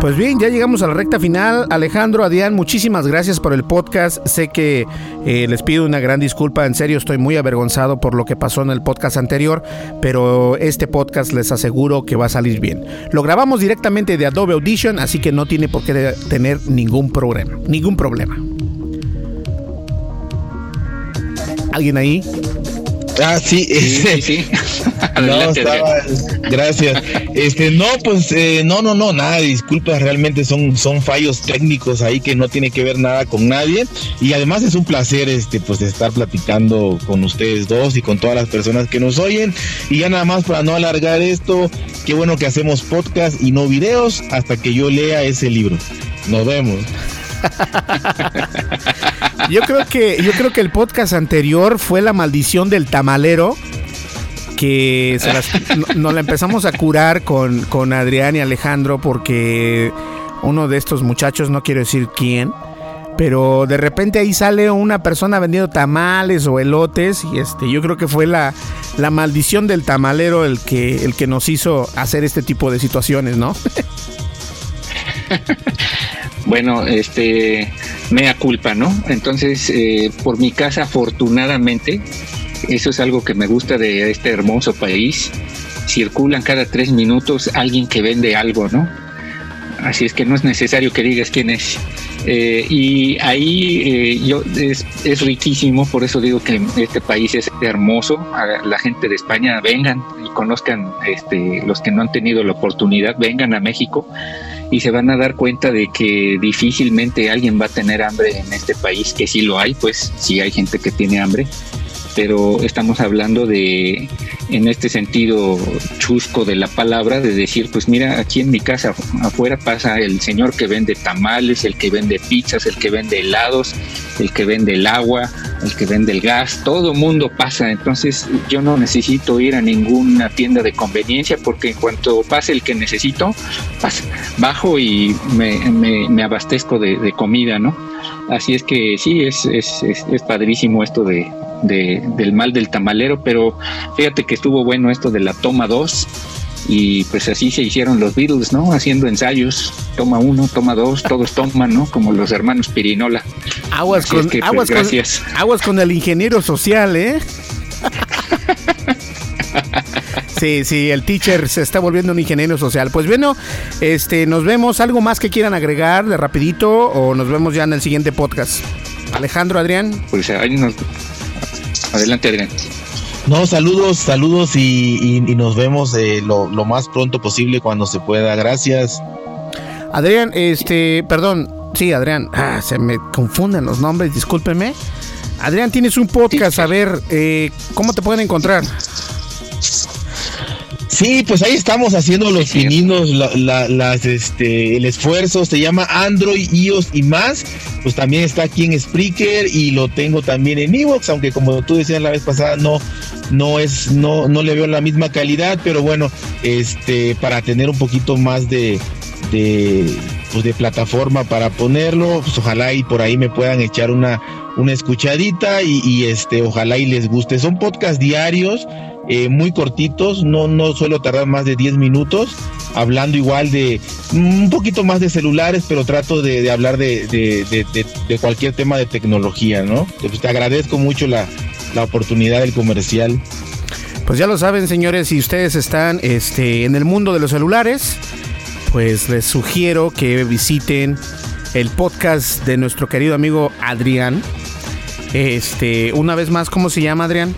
Pues bien, ya llegamos a la recta final. Alejandro, Adrián, muchísimas gracias por el podcast. Sé que eh, les pido una gran disculpa. En serio, estoy muy avergonzado por lo que pasó en el podcast anterior, pero este podcast les aseguro que va a salir bien. Lo grabamos directamente de Adobe Audition, así que no tiene por qué tener ningún problema. Ningún problema. ¿Alguien ahí? Ah, sí, sí, sí. no, estaba, gracias. Este, no, pues, eh, no, no, no, nada, disculpas, realmente son, son fallos técnicos ahí que no tiene que ver nada con nadie. Y además es un placer, este, pues, estar platicando con ustedes dos y con todas las personas que nos oyen. Y ya nada más para no alargar esto, qué bueno que hacemos podcast y no videos hasta que yo lea ese libro. Nos vemos. yo creo que yo creo que el podcast anterior fue la maldición del tamalero que nos la empezamos a curar con, con Adrián y Alejandro porque uno de estos muchachos, no quiero decir quién, pero de repente ahí sale una persona vendiendo tamales o elotes y este yo creo que fue la, la maldición del tamalero el que el que nos hizo hacer este tipo de situaciones, ¿no? bueno, este, mea culpa, ¿no? Entonces, eh, por mi casa, afortunadamente, eso es algo que me gusta de este hermoso país. Circulan cada tres minutos alguien que vende algo, ¿no? Así es que no es necesario que digas quién es. Eh, y ahí eh, yo es, riquísimo, por eso digo que este país es hermoso. La gente de España vengan y conozcan, este, los que no han tenido la oportunidad, vengan a México y se van a dar cuenta de que difícilmente alguien va a tener hambre en este país, que sí lo hay, pues sí hay gente que tiene hambre, pero estamos hablando de, en este sentido chusco de la palabra, de decir, pues mira, aquí en mi casa afuera pasa el señor que vende tamales, el que vende pizzas, el que vende helados, el que vende el agua, el que vende el gas, todo mundo pasa, entonces yo no necesito ir a ninguna tienda de conveniencia porque en cuanto pase el que necesito, bajo y me, abastezco de, comida, ¿no? Así es que sí, es, es, es, padrísimo esto de, del mal del tamalero, pero fíjate que estuvo bueno esto de la toma 2 y pues así se hicieron los Beatles, ¿no? Haciendo ensayos, toma uno, toma dos, todos toman, ¿no? Como los hermanos Pirinola. Aguas, con, pues, aguas, con, aguas con el ingeniero social, ¿eh? Sí, sí, el teacher se está volviendo un ingeniero social. Pues bueno, este, nos vemos. ¿Algo más que quieran agregar de rapidito o nos vemos ya en el siguiente podcast? Alejandro, Adrián. Pues ahí nos... Adelante, Adrián. No, saludos, saludos y, nos vemos eh, lo, más pronto posible cuando se pueda. Gracias. Adrián, este, perdón, sí, Adrián, ah, se me confunden los nombres, discúlpeme. Adrián, tienes un podcast, a ver, eh, ¿cómo te pueden encontrar? Sí, pues ahí estamos haciendo los pininos, las, este, el esfuerzo, se llama Android, iOS y más. Pues también está aquí en Spreaker y lo tengo también en Evox, aunque como tú decías la vez pasada, no, no es, no, no le veo la misma calidad, pero bueno, este, para tener un poquito más de, de, pues de plataforma para ponerlo, pues ojalá y por ahí me puedan echar una, una escuchadita y, y este, ojalá y les guste. Son podcast diarios eh, muy cortitos, no, no suelo tardar más de 10 minutos, hablando igual de un poquito más de celulares, pero trato de, hablar de, cualquier tema de tecnología, ¿no? Pues te agradezco mucho la, oportunidad del comercial. Pues ya lo saben, señores, si ustedes están este, en el mundo de los celulares, pues les sugiero que visiten el podcast de nuestro querido amigo Adrián. Este, una vez más, ¿cómo se llama Adrián?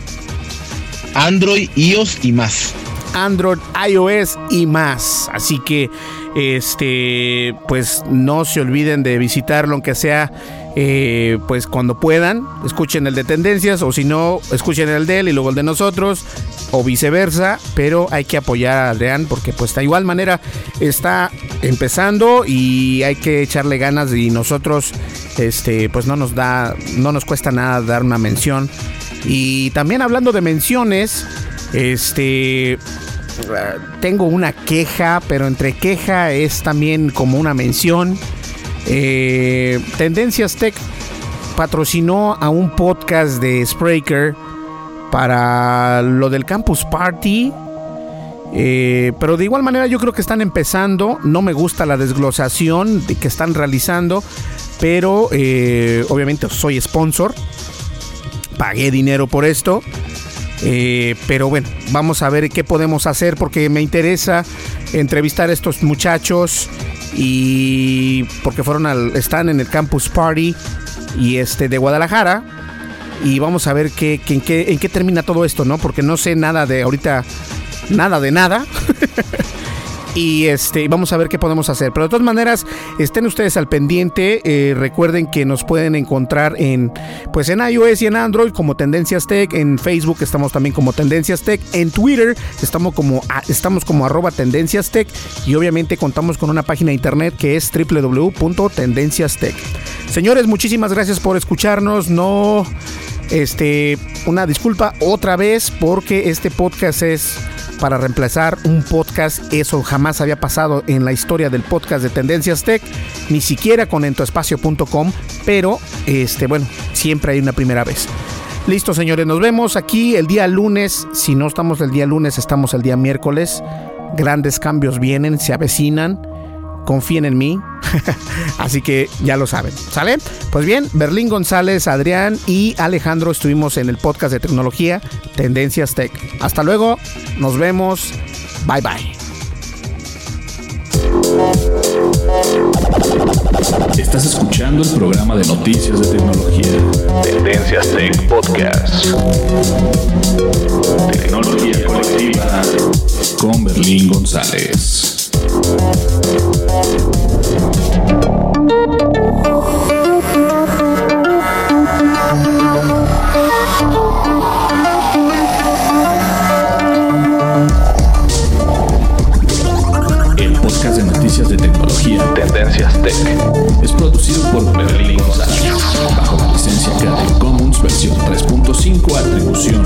Android, iOS y más. Android, iOS y más. Así que, este, pues no se olviden de visitarlo, aunque sea, eh, pues cuando puedan. Escuchen el de tendencias, o si no, escuchen el de él y luego el de nosotros, o viceversa. Pero hay que apoyar a Adrián, porque pues de igual manera está empezando y hay que echarle ganas. Y nosotros, este, pues no nos da, no nos cuesta nada dar una mención y también hablando de menciones, este tengo una queja, pero entre queja es también como una mención. Eh, Tendencias Tech patrocinó a un podcast de Spreaker para lo del Campus Party. Eh, pero de igual manera yo creo que están empezando. No me gusta la desglosación de que están realizando. Pero eh, obviamente soy sponsor pagué dinero por esto. Eh, pero bueno, vamos a ver qué podemos hacer porque me interesa entrevistar a estos muchachos y porque fueron al, están en el Campus Party y este de Guadalajara y vamos a ver qué, en, qué, en qué termina todo esto, ¿no? Porque no sé nada de ahorita, nada de nada. y este vamos a ver qué podemos hacer. Pero de todas maneras, estén ustedes al pendiente. Eh, recuerden que nos pueden encontrar en pues en iOS y en Android como Tendencias Tech. En Facebook estamos también como Tendencias Tech. En Twitter estamos como estamos como arroba Tendencias Tech. Y obviamente contamos con una página de internet que es www.tendenciastech. Señores, muchísimas gracias por escucharnos. No este, una disculpa otra vez porque este podcast es para reemplazar un podcast. Eso jamás había pasado en la historia del podcast de Tendencias Tech, ni siquiera con entoespacio.com, pero este, bueno, siempre hay una primera vez. Listo, señores, nos vemos aquí el día lunes. Si no estamos el día lunes, estamos el día miércoles. Grandes cambios vienen, se avecinan confíen en mí. Así que ya lo saben. ¿Sale? Pues bien, Berlín González, Adrián y Alejandro estuvimos en el podcast de tecnología Tendencias Tech. Hasta luego, nos vemos. Bye bye. Estás escuchando el programa de noticias de tecnología. Tendencias Tech Podcast. Tecnología colectiva con Berlín González. El podcast de noticias de tecnología Tendencias Tech es producido por Berlín González bajo la licencia Creative Commons versión Artificial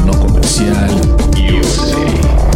USA.